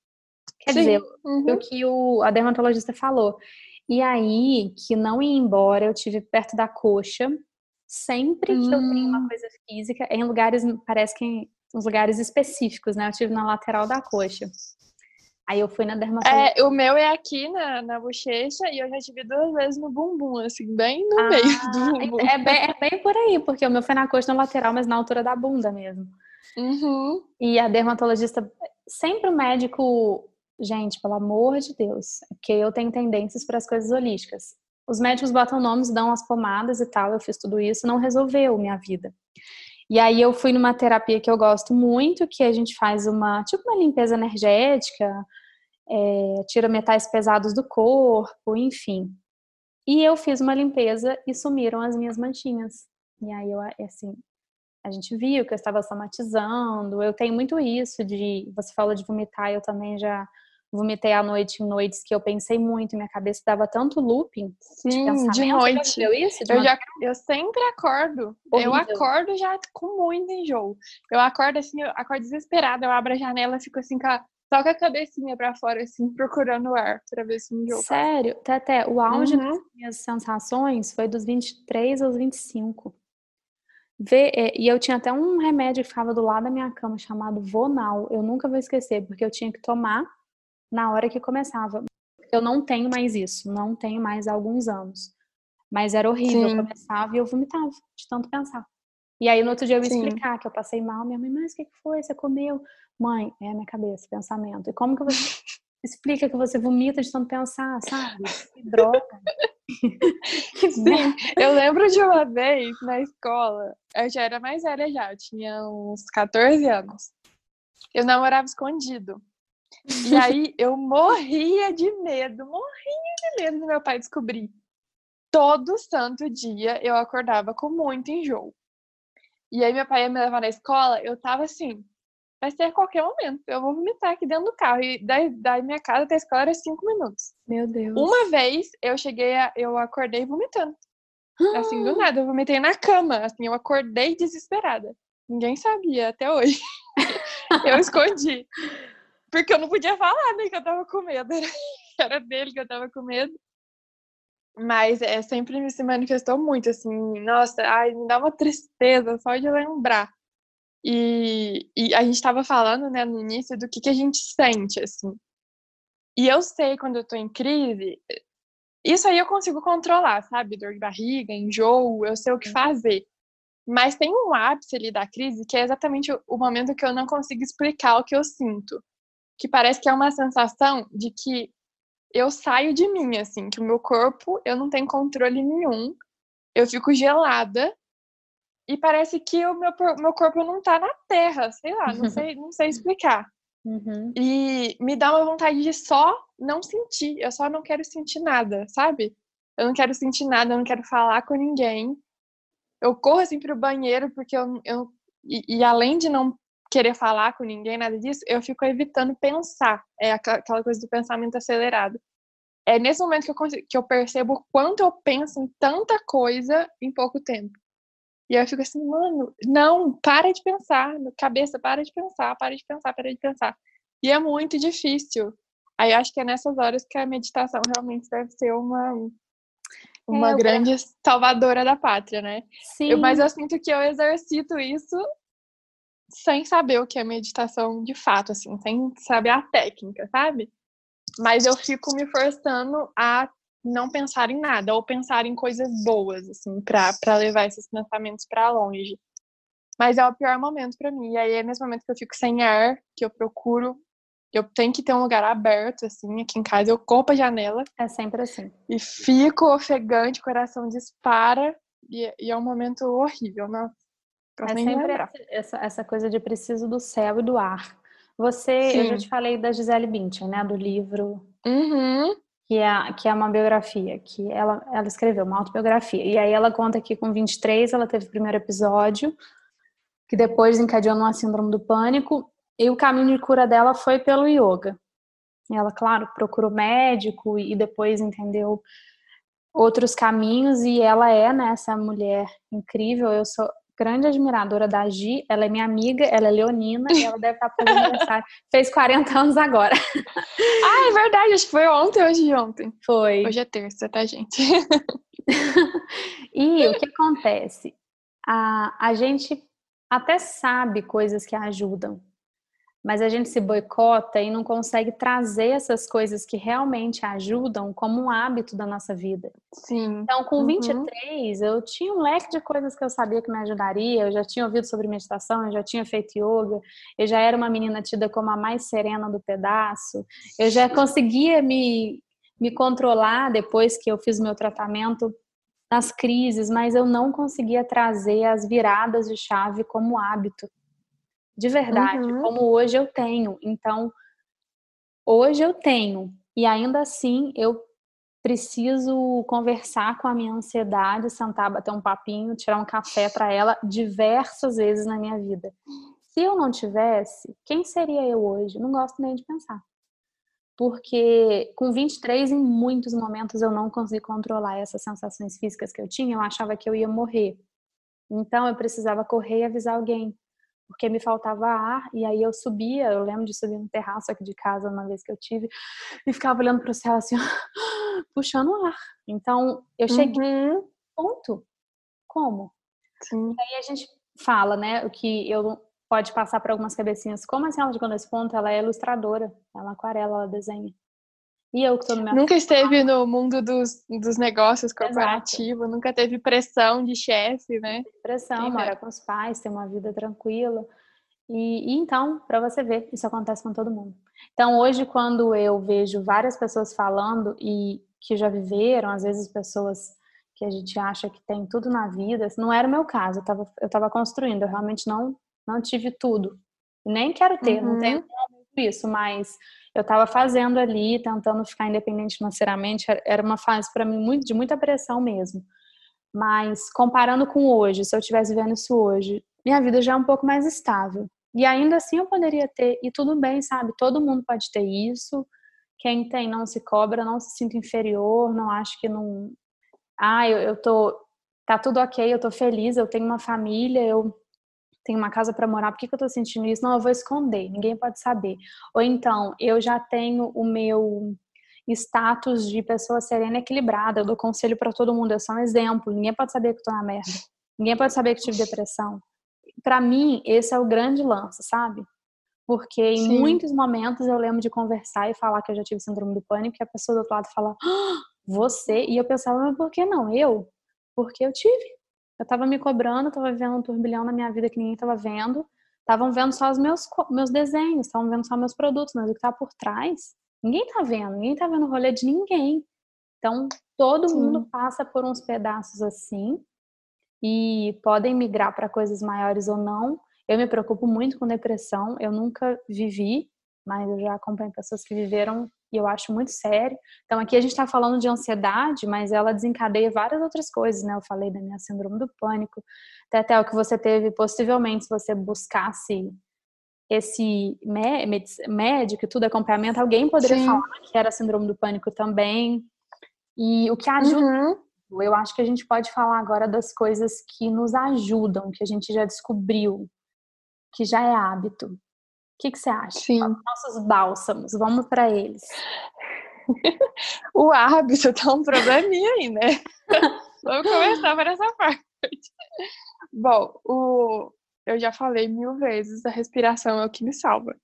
Quer Sim. dizer, uhum. o que o, a dermatologista falou. E aí, que não ia embora, eu tive perto da coxa. Sempre que eu tenho uma hum. coisa física, em lugares, parece que em uns lugares específicos, né? Eu tive na lateral da coxa. Aí eu fui na dermatologista. É, o meu é aqui na, na bochecha e eu já tive duas vezes no bumbum, assim, bem no ah, meio do bumbum. É bem, é bem por aí, porque o meu foi na coxa na lateral, mas na altura da bunda mesmo. Uhum. E a dermatologista, sempre o médico, gente, pelo amor de Deus, é porque eu tenho tendências para as coisas holísticas. Os médicos botam nomes, dão as pomadas e tal, eu fiz tudo isso, não resolveu minha vida. E aí eu fui numa terapia que eu gosto muito, que a gente faz uma, tipo uma limpeza energética, é, tira metais pesados do corpo, enfim. E eu fiz uma limpeza e sumiram as minhas manchinhas. E aí eu, assim, a gente viu que eu estava somatizando. Eu tenho muito isso de, você falou de vomitar, eu também já vomitei à noite em noites que eu pensei muito, minha cabeça dava tanto looping Sim, de pensamento. De noite. Já isso? De eu, já, eu sempre acordo. Horrível. Eu acordo já com muito enjoo. Eu acordo assim, eu acordo desesperada, eu abro a janela, fico assim com a, só com a cabecinha pra fora, assim, procurando ar, pra ver se me enjoo. Sério? Até o auge uhum. das minhas sensações foi dos 23 aos 25. Vê, é, e eu tinha até um remédio que ficava do lado da minha cama chamado Vonal. Eu nunca vou esquecer, porque eu tinha que tomar na hora que começava. Eu não tenho mais isso, não tenho mais há alguns anos. Mas era horrível, Sim. eu começava e eu vomitava de tanto pensar. E aí no outro dia eu ia Sim. explicar que eu passei mal, minha mãe, mas o que foi? Você comeu? Mãe, é a minha cabeça, pensamento. E como que você *laughs* explica que você vomita de tanto pensar, sabe? Que droga. *laughs* Sim, *laughs* eu lembro de uma vez na escola, eu já era mais velha já, eu tinha uns 14 anos. Eu namorava escondido. E aí eu morria de medo, morria de medo do meu pai descobrir. Todo santo dia eu acordava com muito enjoo. E aí meu pai ia me levar na escola, eu tava assim, vai ser a qualquer momento, eu vou vomitar aqui dentro do carro. E da, da minha casa até a escola era cinco minutos. Meu Deus. Uma vez eu cheguei, a, eu acordei vomitando. Assim, do nada, eu vomitei na cama, assim, eu acordei desesperada. Ninguém sabia até hoje. *laughs* eu escondi. Porque eu não podia falar, né, que eu tava com medo. Era *laughs* dele que eu tava com medo. Mas é, sempre se manifestou muito, assim, nossa, ai, me dá uma tristeza só de lembrar. E, e a gente estava falando, né, no início, do que, que a gente sente, assim. E eu sei quando eu tô em crise, isso aí eu consigo controlar, sabe? Dor de barriga, enjoo, eu sei o que uhum. fazer. Mas tem um ápice ali da crise que é exatamente o momento que eu não consigo explicar o que eu sinto. Que parece que é uma sensação de que eu saio de mim, assim, que o meu corpo, eu não tenho controle nenhum. Eu fico gelada e parece que o meu, meu corpo não tá na terra, sei lá, não sei, não sei explicar. *laughs* Uhum. E me dá uma vontade de só não sentir, eu só não quero sentir nada, sabe? Eu não quero sentir nada, eu não quero falar com ninguém eu corro assim pro banheiro porque eu, eu e, e, além de não querer falar com ninguém, nada disso, eu fico evitando pensar. É aquela coisa do pensamento acelerado. É nesse momento que eu, consigo, que eu percebo o quanto eu penso em tanta coisa em pouco tempo. E aí eu fico assim, mano, não, para de pensar, cabeça, para de pensar, para de pensar, para de pensar. E é muito difícil. Aí eu acho que é nessas horas que a meditação realmente deve ser uma, uma é, grande eu... salvadora da pátria, né? Sim. Eu, mas eu sinto que eu exercito isso sem saber o que é meditação de fato, assim, sem saber a técnica, sabe? Mas eu fico me forçando a não pensar em nada ou pensar em coisas boas, assim, para levar esses pensamentos para longe. Mas é o pior momento para mim. E aí é nesse momento que eu fico sem ar, que eu procuro eu tenho que ter um lugar aberto, assim, aqui em casa. Eu corro a janela. É sempre assim. E fico ofegante, o coração dispara. E, e é um momento horrível, não É sempre essa, essa coisa de preciso do céu e do ar. Você, Sim. eu já te falei da Gisele Bündchen, né? Do livro. Uhum. Que é, que é uma biografia, que ela, ela escreveu, uma autobiografia. E aí ela conta que com 23 ela teve o primeiro episódio, que depois encadeou numa síndrome do pânico, e o caminho de cura dela foi pelo yoga. Ela, claro, procurou médico e depois entendeu outros caminhos e ela é né, essa mulher incrível. Eu sou grande admiradora da Gi, ela é minha amiga, ela é leonina e ela deve estar fazendo aniversário. *laughs* Fez 40 anos agora. Ah, é verdade, acho que foi ontem, hoje de ontem. Foi. Hoje é terça, tá, gente? *laughs* e o que acontece? A, a gente até sabe coisas que ajudam, mas a gente se boicota e não consegue trazer essas coisas que realmente ajudam como um hábito da nossa vida. Sim. Então, com uhum. 23, eu tinha um leque de coisas que eu sabia que me ajudaria, eu já tinha ouvido sobre meditação, eu já tinha feito yoga, eu já era uma menina tida como a mais serena do pedaço, eu já conseguia me, me controlar depois que eu fiz o meu tratamento nas crises, mas eu não conseguia trazer as viradas de chave como hábito de verdade, uhum. como hoje eu tenho. Então, hoje eu tenho, e ainda assim eu preciso conversar com a minha ansiedade, sentar, bater um papinho, tirar um café para ela diversas vezes na minha vida. Se eu não tivesse, quem seria eu hoje? Não gosto nem de pensar. Porque com 23, em muitos momentos, eu não consegui controlar essas sensações físicas que eu tinha. Eu achava que eu ia morrer. Então, eu precisava correr e avisar alguém porque me faltava ar, e aí eu subia, eu lembro de subir no terraço aqui de casa uma vez que eu tive, e ficava olhando para o céu assim, *gasps* puxando ar. Então, eu cheguei uhum. ponto. Como? Sim. E aí a gente fala, né, o que eu pode passar para algumas cabecinhas, como assim ela chegou nesse ponto? Ela é ilustradora, ela aquarela, ela desenha. E eu que tô no meu Nunca esteve no mundo dos, dos negócios corporativos, nunca teve pressão de chefe, né? Pressão, mora com os pais, ter uma vida tranquila. E, e então, para você ver, isso acontece com todo mundo. Então, hoje, quando eu vejo várias pessoas falando e que já viveram, às vezes pessoas que a gente acha que tem tudo na vida, não era o meu caso, eu estava eu tava construindo, eu realmente não, não tive tudo. Nem quero ter, uhum. não tenho isso, mas eu estava fazendo ali, tentando ficar independente financeiramente, era uma fase para mim muito, de muita pressão mesmo. Mas comparando com hoje, se eu estivesse vendo isso hoje, minha vida já é um pouco mais estável. E ainda assim eu poderia ter, e tudo bem, sabe? Todo mundo pode ter isso. Quem tem não se cobra, não se sinta inferior, não acho que não. Ah, eu, eu tô. Tá tudo ok, eu tô feliz, eu tenho uma família, eu tenho uma casa para morar, por que, que eu estou sentindo isso? Não, eu vou esconder, ninguém pode saber. Ou então, eu já tenho o meu status de pessoa serena e equilibrada, eu dou conselho para todo mundo, eu sou um exemplo, ninguém pode saber que eu tô na merda, ninguém pode saber que tive depressão. Para mim, esse é o grande lance, sabe? Porque em Sim. muitos momentos eu lembro de conversar e falar que eu já tive síndrome do pânico e a pessoa do outro lado fala, ah, você? E eu pensava, mas por que não? Eu? Porque eu tive. Eu tava me cobrando, tava vivendo um turbilhão na minha vida que ninguém tava vendo. Estavam vendo só os meus, meus desenhos, estavam vendo só meus produtos, mas o que tá por trás, ninguém tá vendo, ninguém tá vendo o rolê de ninguém. Então, todo Sim. mundo passa por uns pedaços assim e podem migrar para coisas maiores ou não. Eu me preocupo muito com depressão, eu nunca vivi, mas eu já acompanho pessoas que viveram e eu acho muito sério. Então, aqui a gente está falando de ansiedade, mas ela desencadeia várias outras coisas, né? Eu falei da minha síndrome do pânico, até, até o que você teve, possivelmente, se você buscasse esse médico e tudo, acompanhamento, alguém poderia Sim. falar que era síndrome do pânico também. E o que ajuda, uhum. eu acho que a gente pode falar agora das coisas que nos ajudam, que a gente já descobriu, que já é hábito. O que, que você acha? Sim. Os nossos bálsamos, vamos para eles. *laughs* o hábito tá um probleminha aí, né? *laughs* vamos começar por essa parte. Bom, o... eu já falei mil vezes, a respiração é o que me salva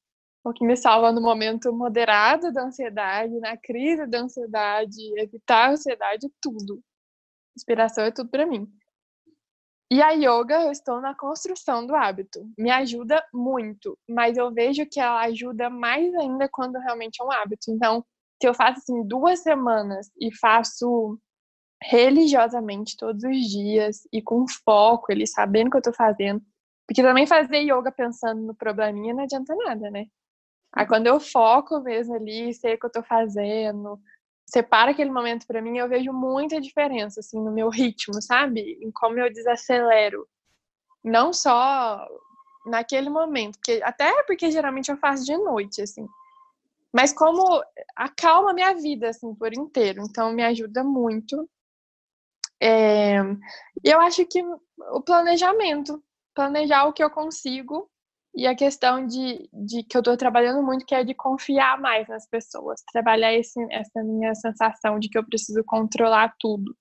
o que me salva no momento moderado da ansiedade, na crise da ansiedade, evitar a ansiedade, tudo. Inspiração é tudo para mim. E a yoga, eu estou na construção do hábito. Me ajuda muito, mas eu vejo que ela ajuda mais ainda quando realmente é um hábito. Então, se eu faço assim duas semanas e faço religiosamente todos os dias e com foco, ele sabendo o que eu estou fazendo, porque também fazer yoga pensando no probleminha não adianta nada, né? Aí quando eu foco mesmo ali, sei o que eu tô fazendo, separa aquele momento para mim, eu vejo muita diferença assim no meu ritmo, sabe? Em como eu desacelero. Não só naquele momento, que até porque geralmente eu faço de noite assim. Mas como acalma minha vida assim por inteiro, então me ajuda muito. É... E eu acho que o planejamento, planejar o que eu consigo e a questão de, de que eu estou trabalhando muito, que é de confiar mais nas pessoas, trabalhar esse, essa minha sensação de que eu preciso controlar tudo.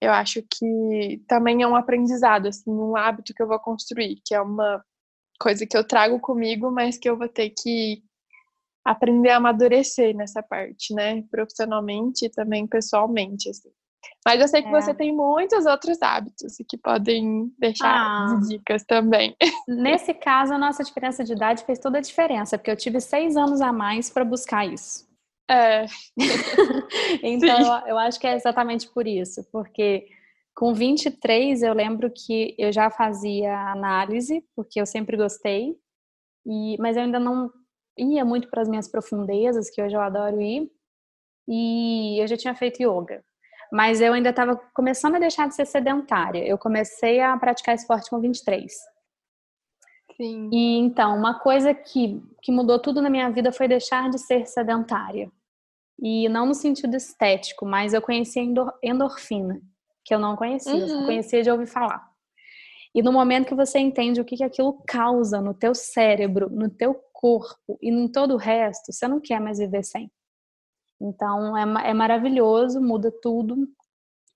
Eu acho que também é um aprendizado, assim, um hábito que eu vou construir, que é uma coisa que eu trago comigo, mas que eu vou ter que aprender a amadurecer nessa parte, né, profissionalmente e também pessoalmente, assim. Mas eu sei que é. você tem muitos outros hábitos e que podem deixar ah, dicas também. *laughs* Nesse caso, a nossa diferença de idade fez toda a diferença, porque eu tive seis anos a mais para buscar isso. É. *laughs* então, eu, eu acho que é exatamente por isso, porque com 23 eu lembro que eu já fazia análise, porque eu sempre gostei, e, mas eu ainda não ia muito para as minhas profundezas, que hoje eu adoro ir, e eu já tinha feito yoga mas eu ainda estava começando a deixar de ser sedentária. Eu comecei a praticar esporte com 23. Sim. E então, uma coisa que, que mudou tudo na minha vida foi deixar de ser sedentária. E não no sentido estético, mas eu conheci a endorfina, que eu não conhecia, uhum. só conhecia de ouvir falar. E no momento que você entende o que, que aquilo causa no teu cérebro, no teu corpo e em todo o resto, você não quer mais viver sem. Então é, é maravilhoso, muda tudo.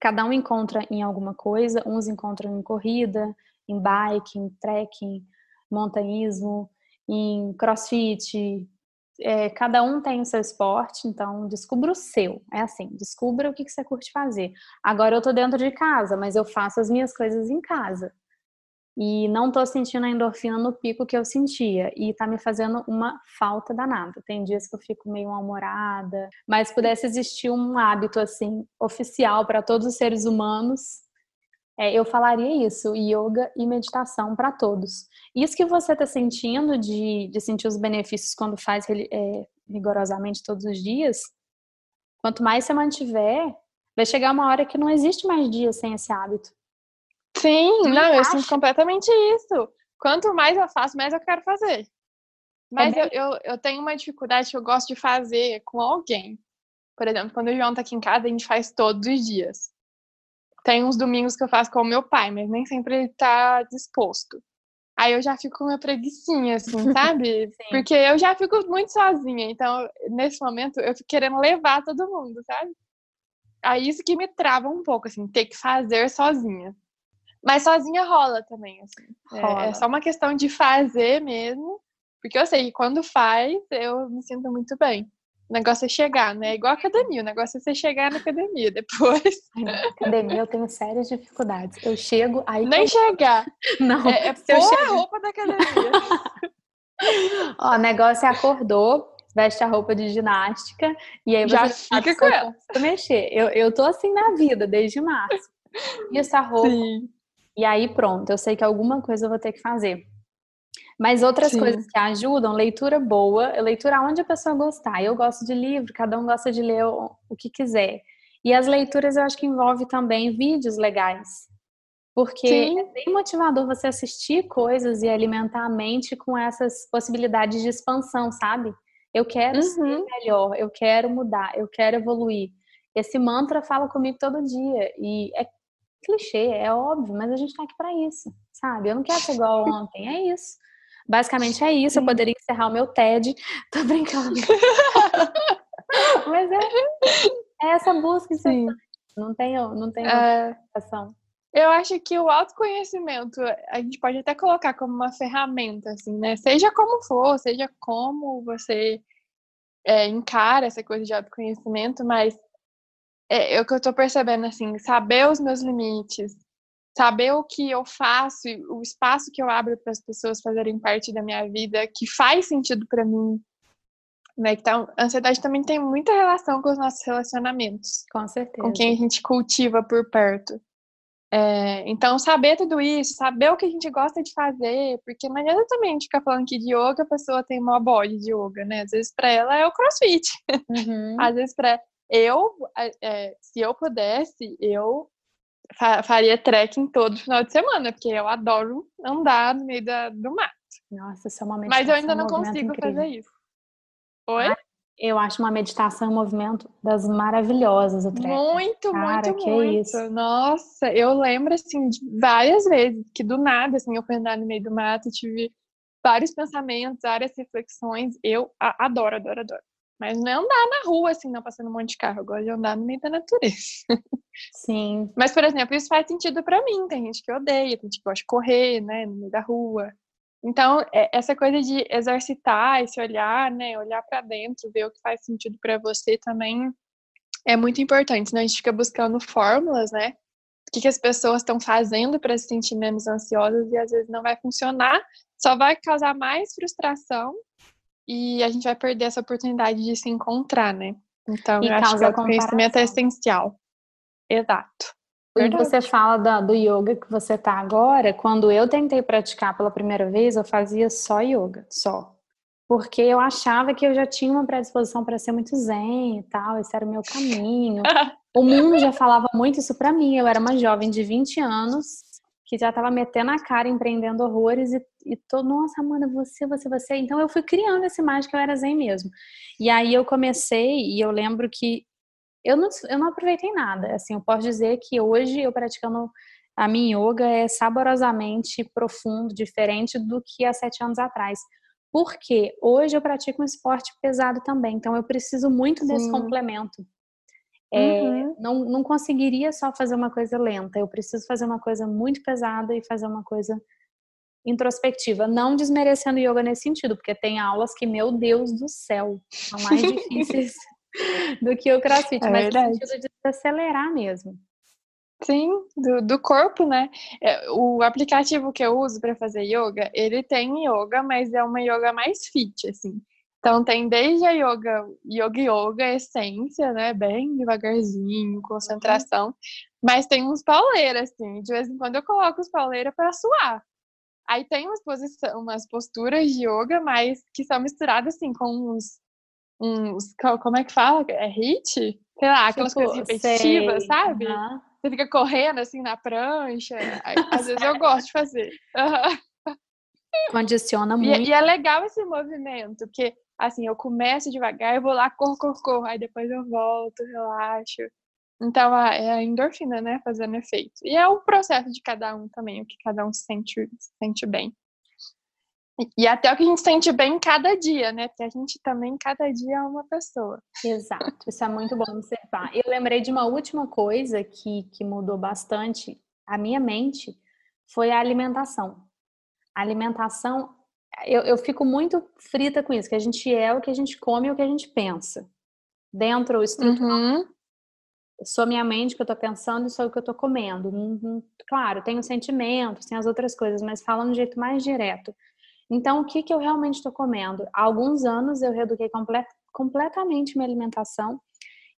Cada um encontra em alguma coisa, uns encontram em corrida, em bike, em trekking, montanhismo, em crossfit. É, cada um tem o seu esporte, então descubra o seu. É assim, descubra o que, que você curte fazer. Agora eu tô dentro de casa, mas eu faço as minhas coisas em casa e não tô sentindo a endorfina no pico que eu sentia e tá me fazendo uma falta danada. Tem dias que eu fico meio mal-humorada, mas pudesse existir um hábito assim oficial para todos os seres humanos, é, eu falaria isso, yoga e meditação para todos. Isso que você está sentindo de, de sentir os benefícios quando faz é, rigorosamente todos os dias, quanto mais você mantiver, vai chegar uma hora que não existe mais dia sem esse hábito. Sim, não, não eu sinto completamente isso. Quanto mais eu faço, mais eu quero fazer. Mas é eu, eu, eu tenho uma dificuldade que eu gosto de fazer com alguém. Por exemplo, quando o João tá aqui em casa, a gente faz todos os dias. Tem uns domingos que eu faço com o meu pai, mas nem sempre ele tá disposto. Aí eu já fico com uma preguiçinha, assim, *laughs* sabe? Porque eu já fico muito sozinha. Então, nesse momento, eu fico querendo levar todo mundo, sabe? Aí isso que me trava um pouco, assim, ter que fazer sozinha. Mas sozinha rola também, assim. Rola. É, é, só uma questão de fazer mesmo. Porque eu sei que quando faz, eu me sinto muito bem. O negócio é chegar, né? Igual academia, o negócio é você chegar na academia depois. *laughs* na academia eu tenho sérias dificuldades. Eu chego, aí. Nem chegar. *laughs* Não. É, é pôr chego... a roupa da academia. *laughs* Ó, o negócio é acordou, veste a roupa de ginástica e aí já fica com ela. mexer. Eu, eu tô assim na vida desde março. E essa roupa. Sim. E aí pronto, eu sei que alguma coisa eu vou ter que fazer. Mas outras Sim. coisas que ajudam, leitura boa, leitura onde a pessoa gostar. Eu gosto de livro, cada um gosta de ler o, o que quiser. E as leituras eu acho que envolve também vídeos legais. Porque Sim. é bem motivador você assistir coisas e alimentar a mente com essas possibilidades de expansão, sabe? Eu quero uhum. ser melhor, eu quero mudar, eu quero evoluir. Esse mantra fala comigo todo dia. E é clichê, é óbvio, mas a gente tá aqui para isso, sabe? Eu não quero ser igual ontem, é isso. Basicamente é isso. Eu poderia encerrar o meu TED. *laughs* Tô brincando. *laughs* Mas é, é essa busca. Sim. Não tem, não tem é... Eu acho que o autoconhecimento a gente pode até colocar como uma ferramenta, assim, né? Seja como for, seja como você é, encara essa coisa de autoconhecimento, mas é, é o que eu tô percebendo, assim, saber os meus limites, saber o que eu faço, o espaço que eu abro para as pessoas fazerem parte da minha vida, que faz sentido para mim. Né? Então, a ansiedade também tem muita relação com os nossos relacionamentos. Com certeza. Com quem a gente cultiva por perto. É, então, saber tudo isso, saber o que a gente gosta de fazer, porque não adianta também a gente ficar falando que de yoga a pessoa tem uma body de yoga, né? Às vezes para ela é o crossfit. Uhum. Às vezes para eu, é, se eu pudesse, eu faria trekking todo final de semana, porque eu adoro andar no meio da, do mato. Nossa, isso é uma meditação. Mas eu ainda não consigo incrível. fazer isso. Oi? Ah, eu acho uma meditação, um movimento das maravilhosas o trekking. Muito, Cara, muito, que muito. É isso? Nossa, eu lembro, assim, de várias vezes que do nada, assim, eu fui andar no meio do mato e tive vários pensamentos, várias reflexões. Eu adoro, adoro, adoro. Mas não é andar na rua, assim, não passando um monte de carro. Eu gosto de andar no meio da natureza. Sim. *laughs* Mas, por exemplo, isso faz sentido para mim. Tem gente que odeia, tem gente que gosta de correr, né, no meio da rua. Então, é, essa coisa de exercitar esse olhar, né, olhar para dentro, ver o que faz sentido para você também é muito importante. Senão a gente fica buscando fórmulas, né? O que, que as pessoas estão fazendo para se sentir menos ansiosas e às vezes não vai funcionar, só vai causar mais frustração e a gente vai perder essa oportunidade de se encontrar, né? Então, e eu acho que o conhecimento é essencial. Exato. E você fala da, do yoga que você tá agora, quando eu tentei praticar pela primeira vez, eu fazia só yoga, só. Porque eu achava que eu já tinha uma predisposição para ser muito zen e tal, esse era o meu caminho. *laughs* o mundo já falava muito isso para mim. Eu era uma jovem de 20 anos que já estava metendo a cara, empreendendo horrores e, e tô, nossa, Amanda, você, você, você. Então eu fui criando essa imagem que eu era zen mesmo. E aí eu comecei e eu lembro que eu não, eu não aproveitei nada. Assim, eu posso dizer que hoje eu praticando a minha yoga é saborosamente profundo, diferente do que há sete anos atrás. Porque hoje eu pratico um esporte pesado também, então eu preciso muito Sim. desse complemento. É, uhum. não, não conseguiria só fazer uma coisa lenta, eu preciso fazer uma coisa muito pesada e fazer uma coisa introspectiva, não desmerecendo yoga nesse sentido, porque tem aulas que, meu Deus do céu, são mais *laughs* difíceis do que o crossfit, é mas verdade. no sentido de acelerar mesmo. Sim, do, do corpo, né? É, o aplicativo que eu uso para fazer yoga, ele tem yoga, mas é uma yoga mais fit, assim. Então tem desde a yoga, yoga yoga, essência, né? Bem devagarzinho, concentração. Uhum. Mas tem uns pauleiros, assim. De vez em quando eu coloco os pauleiros para suar. Aí tem umas, posição, umas posturas de yoga, mas que são misturadas assim com uns, uns. Como é que fala? É hit? Sei lá, aquelas tipo, coisas repetitivas, sei. sabe? Uhum. Você fica correndo assim na prancha. às vezes eu gosto de fazer. Uhum. *laughs* Condiciona muito. E, e, é legal esse movimento, porque assim, eu começo devagar, eu vou lá, corro, corro, corro, aí depois eu volto, relaxo. Então, é a endorfina, né, fazendo efeito. E é o processo de cada um também, o que cada um sente, sente bem. E até o que a gente sente bem cada dia, né? Porque a gente também, cada dia, é uma pessoa. Exato, isso é muito bom observar. Eu lembrei de uma última coisa que, que mudou bastante a minha mente, foi a alimentação. A alimentação eu, eu fico muito frita com isso, que a gente é o que a gente come e o que a gente pensa. dentro estrutural. Uhum. Sou minha mente que eu estou pensando e sou o que eu estou comendo. Uhum. Claro, tem os sentimentos, tem as outras coisas, mas fala de um jeito mais direto. Então, o que, que eu realmente estou comendo? Há alguns anos eu reeduquei complet completamente minha alimentação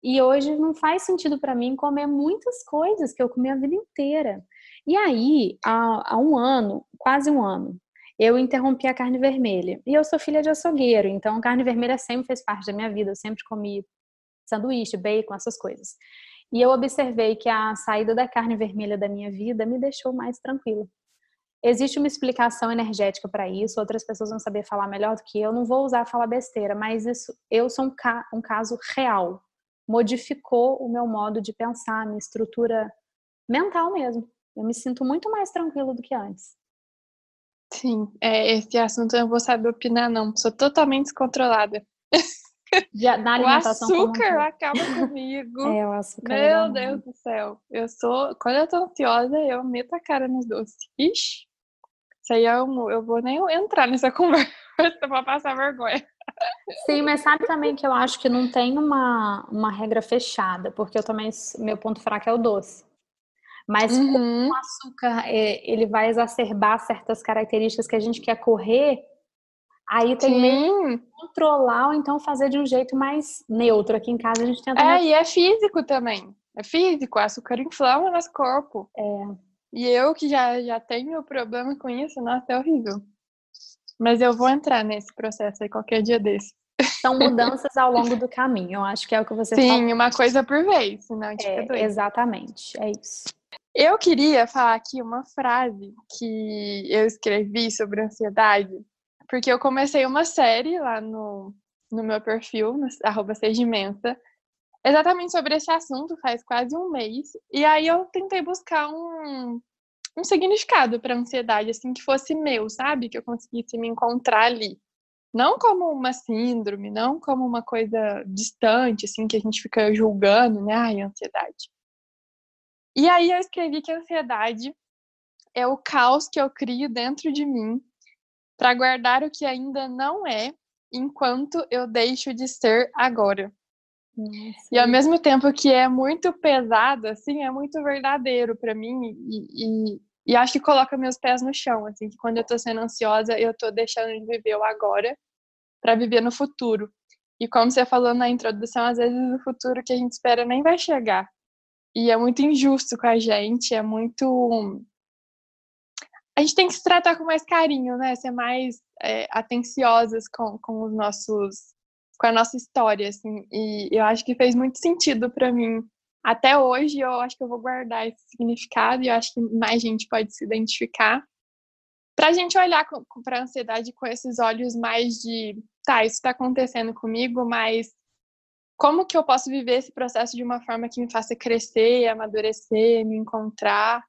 e hoje não faz sentido para mim comer muitas coisas que eu comi a vida inteira. E aí, há, há um ano, quase um ano, eu interrompi a carne vermelha. E eu sou filha de açougueiro, então carne vermelha sempre fez parte da minha vida. Eu sempre comi sanduíche, bacon, essas coisas. E eu observei que a saída da carne vermelha da minha vida me deixou mais tranquila. Existe uma explicação energética para isso, outras pessoas vão saber falar melhor do que eu. Não vou usar falar besteira, mas isso eu sou um, ca um caso real. Modificou o meu modo de pensar, minha estrutura mental mesmo. Eu me sinto muito mais tranquila do que antes. Sim, é, esse assunto eu não vou saber opinar, não. Sou totalmente descontrolada. *laughs* O açúcar acaba comigo. É, o açúcar. Meu Deus do céu. Eu sou. Quando eu tô ansiosa, eu meto a cara nos doces. Ixi. Isso aí eu, eu vou nem entrar nessa *laughs* conversa pra passar vergonha. Sim, mas sabe também que eu acho que não tem uma, uma regra fechada, porque eu também. Meu ponto fraco é o doce. Mas uhum. o açúcar é, ele vai exacerbar certas características que a gente quer correr Aí tem Sim. meio que controlar ou então fazer de um jeito mais neutro. Aqui em casa a gente tenta. É, mais... e é físico também. É físico, o açúcar inflama nosso corpo. É. E eu que já, já tenho problema com isso, nossa, é horrível. Mas eu vou entrar nesse processo aí qualquer dia desse. São *laughs* mudanças ao longo do caminho, eu acho que é o que você Sim, fala. uma coisa por vez, senão a gente é, Exatamente, é isso. Eu queria falar aqui uma frase que eu escrevi sobre ansiedade porque eu comecei uma série lá no, no meu perfil, no, arroba Sejimensa, exatamente sobre esse assunto, faz quase um mês. E aí eu tentei buscar um, um significado para ansiedade, assim, que fosse meu, sabe? Que eu conseguisse me encontrar ali. Não como uma síndrome, não como uma coisa distante, assim, que a gente fica julgando, né? Ai, ansiedade. E aí eu escrevi que a ansiedade é o caos que eu crio dentro de mim para guardar o que ainda não é, enquanto eu deixo de ser agora. Nossa. E ao mesmo tempo que é muito pesado, assim, é muito verdadeiro para mim e, e, e, acho que coloca meus pés no chão, assim, que quando eu tô sendo ansiosa, eu tô deixando de viver o agora para viver no futuro. E como você falou na introdução, às vezes o futuro que a gente espera nem vai chegar. E é muito injusto com a gente, é muito a gente tem que se tratar com mais carinho, né? Ser mais é, atenciosas com, com os nossos, com a nossa história, assim. E eu acho que fez muito sentido para mim. Até hoje, eu acho que eu vou guardar esse significado e eu acho que mais gente pode se identificar. Para a gente olhar para a ansiedade com esses olhos mais de, tá, isso está acontecendo comigo, mas como que eu posso viver esse processo de uma forma que me faça crescer, amadurecer, me encontrar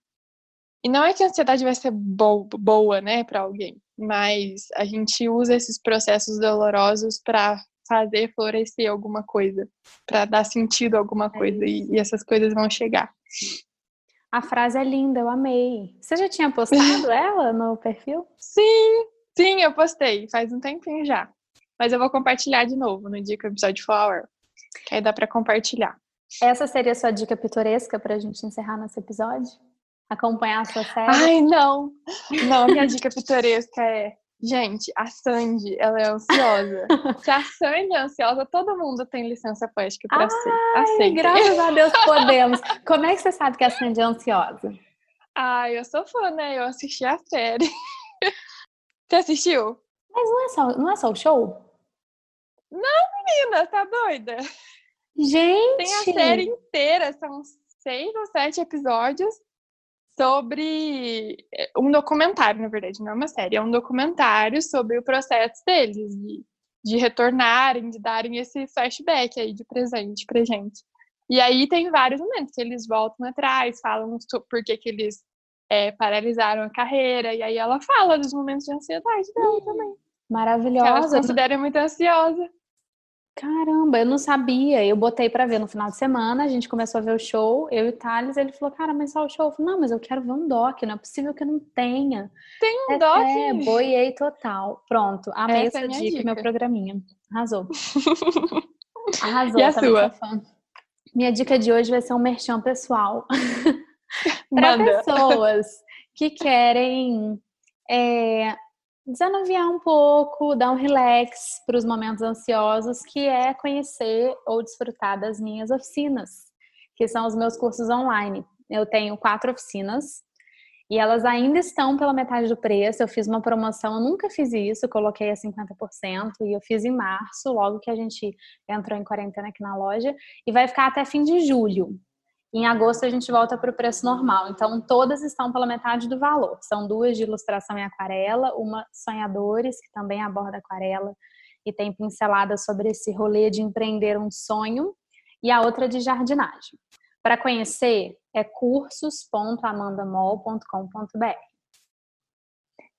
e não é que a ansiedade vai ser bo boa, né, para alguém, mas a gente usa esses processos dolorosos para fazer florescer alguma coisa, para dar sentido a alguma é coisa, e, e, essas coisas vão chegar. A frase é linda, eu amei. Você já tinha postado *laughs* ela no perfil? Sim, sim, eu postei, faz um tempinho já. Mas eu vou compartilhar de novo no dia que o episódio for que aí dá para compartilhar. Essa seria a sua dica pitoresca para a gente encerrar nosso episódio? acompanhar a sua série? Ai, não! Não, minha dica pitoresca é Gente, a Sandy, ela é ansiosa. *laughs* Se a Sandy é ansiosa, todo mundo tem licença poética pra ser. Aceita. Graças a Deus *laughs* podemos. Como é que você sabe que a Sandy é ansiosa? Ai, eu sou fã, né? Eu assisti a série. *laughs* Você assistiu? Mas não é só, não é só o show? Não, menina, tá doida? Gente! Tem a série inteira, são seis ou sete episódios sobre eh, um documentário, na verdade, não é uma série, é um documentário sobre o processo deles de, de retornarem, de darem esse flashback aí de presente pra gente. E aí tem vários momentos que eles voltam atrás, falam por que, que eles é, paralisaram a carreira, e aí ela fala dos momentos de ansiedade dela também. Maravilhosa. Que ela se considera muito ansiosa. Caramba, eu não sabia. Eu botei para ver no final de semana, a gente começou a ver o show, eu e o Thales, ele falou, cara, mas só o show? Eu falei, não, mas eu quero ver um doc, não é possível que eu não tenha. Tem um é, doc? É, boiei total. Pronto, amei essa, essa é dica, dica, meu programinha. Arrasou. *laughs* Arrasou, e a sua? Minha dica de hoje vai ser um merchan pessoal. *laughs* Para pessoas que querem é, desanuviar um pouco, dar um relax para os momentos ansiosos, que é conhecer ou desfrutar das minhas oficinas, que são os meus cursos online. Eu tenho quatro oficinas e elas ainda estão pela metade do preço. Eu fiz uma promoção, eu nunca fiz isso, coloquei a 50% e eu fiz em março, logo que a gente entrou em quarentena aqui na loja, e vai ficar até fim de julho. Em agosto a gente volta para o preço normal. Então todas estão pela metade do valor. São duas de ilustração em aquarela, uma Sonhadores, que também aborda aquarela e tem pinceladas sobre esse rolê de empreender um sonho, e a outra de jardinagem. Para conhecer, é cursos.amandamol.com.br.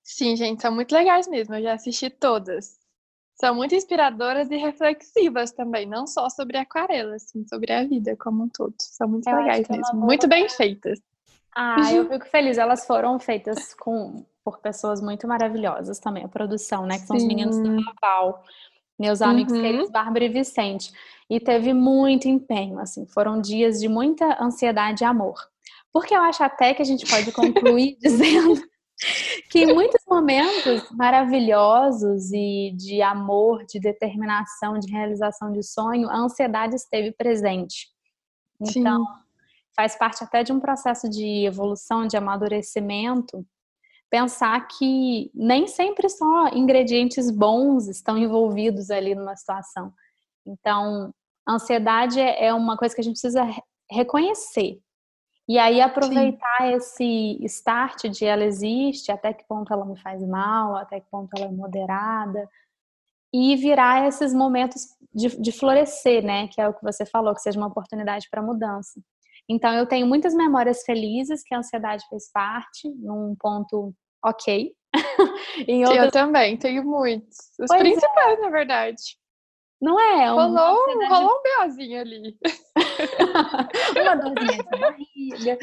Sim, gente, são muito legais mesmo. Eu já assisti todas. São muito inspiradoras e reflexivas também, não só sobre aquarela, assim, sobre a vida como um todo. São muito eu legais é mesmo, muito bem feitas. Ah, eu fico feliz. Elas foram feitas com por pessoas muito maravilhosas também, a produção, né? Que são Sim. os meninos do Naval, meus amigos uhum. queridos Bárbara e Vicente e teve muito empenho, assim, foram dias de muita ansiedade e amor. Porque eu acho até que a gente pode concluir *laughs* dizendo que em muitos momentos maravilhosos e de amor, de determinação, de realização de sonho, a ansiedade esteve presente. Então, Sim. faz parte até de um processo de evolução, de amadurecimento, pensar que nem sempre só ingredientes bons estão envolvidos ali numa situação. Então, ansiedade é uma coisa que a gente precisa reconhecer. E aí aproveitar Sim. esse start de ela existe, até que ponto ela me faz mal, até que ponto ela é moderada, e virar esses momentos de, de florescer, né? Que é o que você falou, que seja uma oportunidade para mudança. Então eu tenho muitas memórias felizes que a ansiedade fez parte, num ponto ok. *laughs* outras... Eu também, tenho muitos. Os pois é. principais, é. na verdade. Não é? Rolou, rolou um BOzinho ali. *laughs* uma dorzinha de barriga.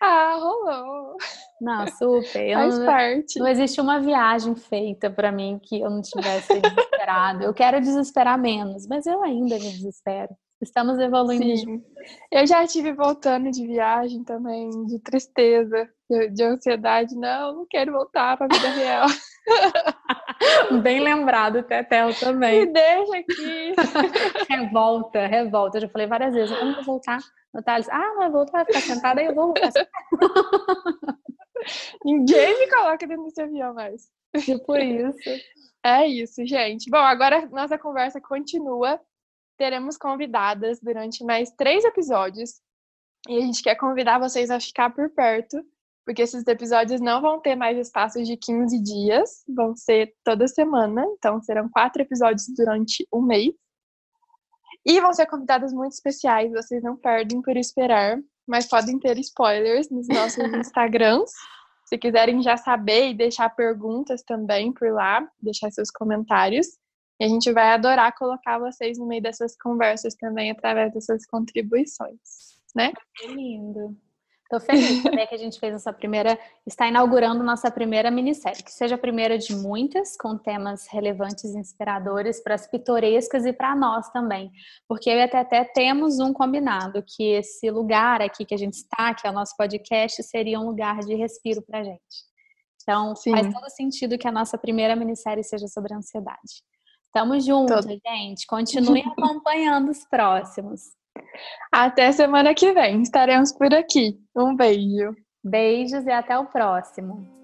Ah, rolou. Não, super. Faz não, parte. Não existe uma viagem feita para mim que eu não tivesse desesperado. eu quero desesperar menos, mas eu ainda me desespero. Estamos evoluindo. Sim. Eu já estive voltando de viagem também, de tristeza, de ansiedade. Não, não quero voltar para a vida real. *laughs* *laughs* Bem lembrado, Tetel também. Me deixa aqui. *laughs* revolta, revolta. Eu já falei várias vezes, eu não vou voltar. No Thales, ah, vai voltar, vai ficar sentada, aí eu vou voltar. *laughs* Ninguém me coloca dentro desse avião mais. Tipo isso. É isso, gente. Bom, agora nossa conversa continua. Teremos convidadas durante mais três episódios. E a gente quer convidar vocês a ficar por perto porque esses episódios não vão ter mais espaços de 15 dias, vão ser toda semana, então serão quatro episódios durante um mês. E vão ser convidados muito especiais, vocês não perdem por esperar, mas podem ter spoilers nos nossos *laughs* Instagrams. Se quiserem já saber e deixar perguntas também por lá, deixar seus comentários. E a gente vai adorar colocar vocês no meio dessas conversas também através dessas contribuições, né? Que lindo. Estou feliz também que a gente fez nossa primeira, está inaugurando nossa primeira minissérie, que seja a primeira de muitas, com temas relevantes e inspiradores para as pitorescas e para nós também. Porque eu e até até temos um combinado, que esse lugar aqui que a gente está, que é o nosso podcast, seria um lugar de respiro para a gente. Então, Sim. faz todo sentido que a nossa primeira minissérie seja sobre ansiedade. Tamo juntos, todo. gente. Continuem *laughs* acompanhando os próximos. Até semana que vem. Estaremos por aqui. Um beijo. Beijos e até o próximo.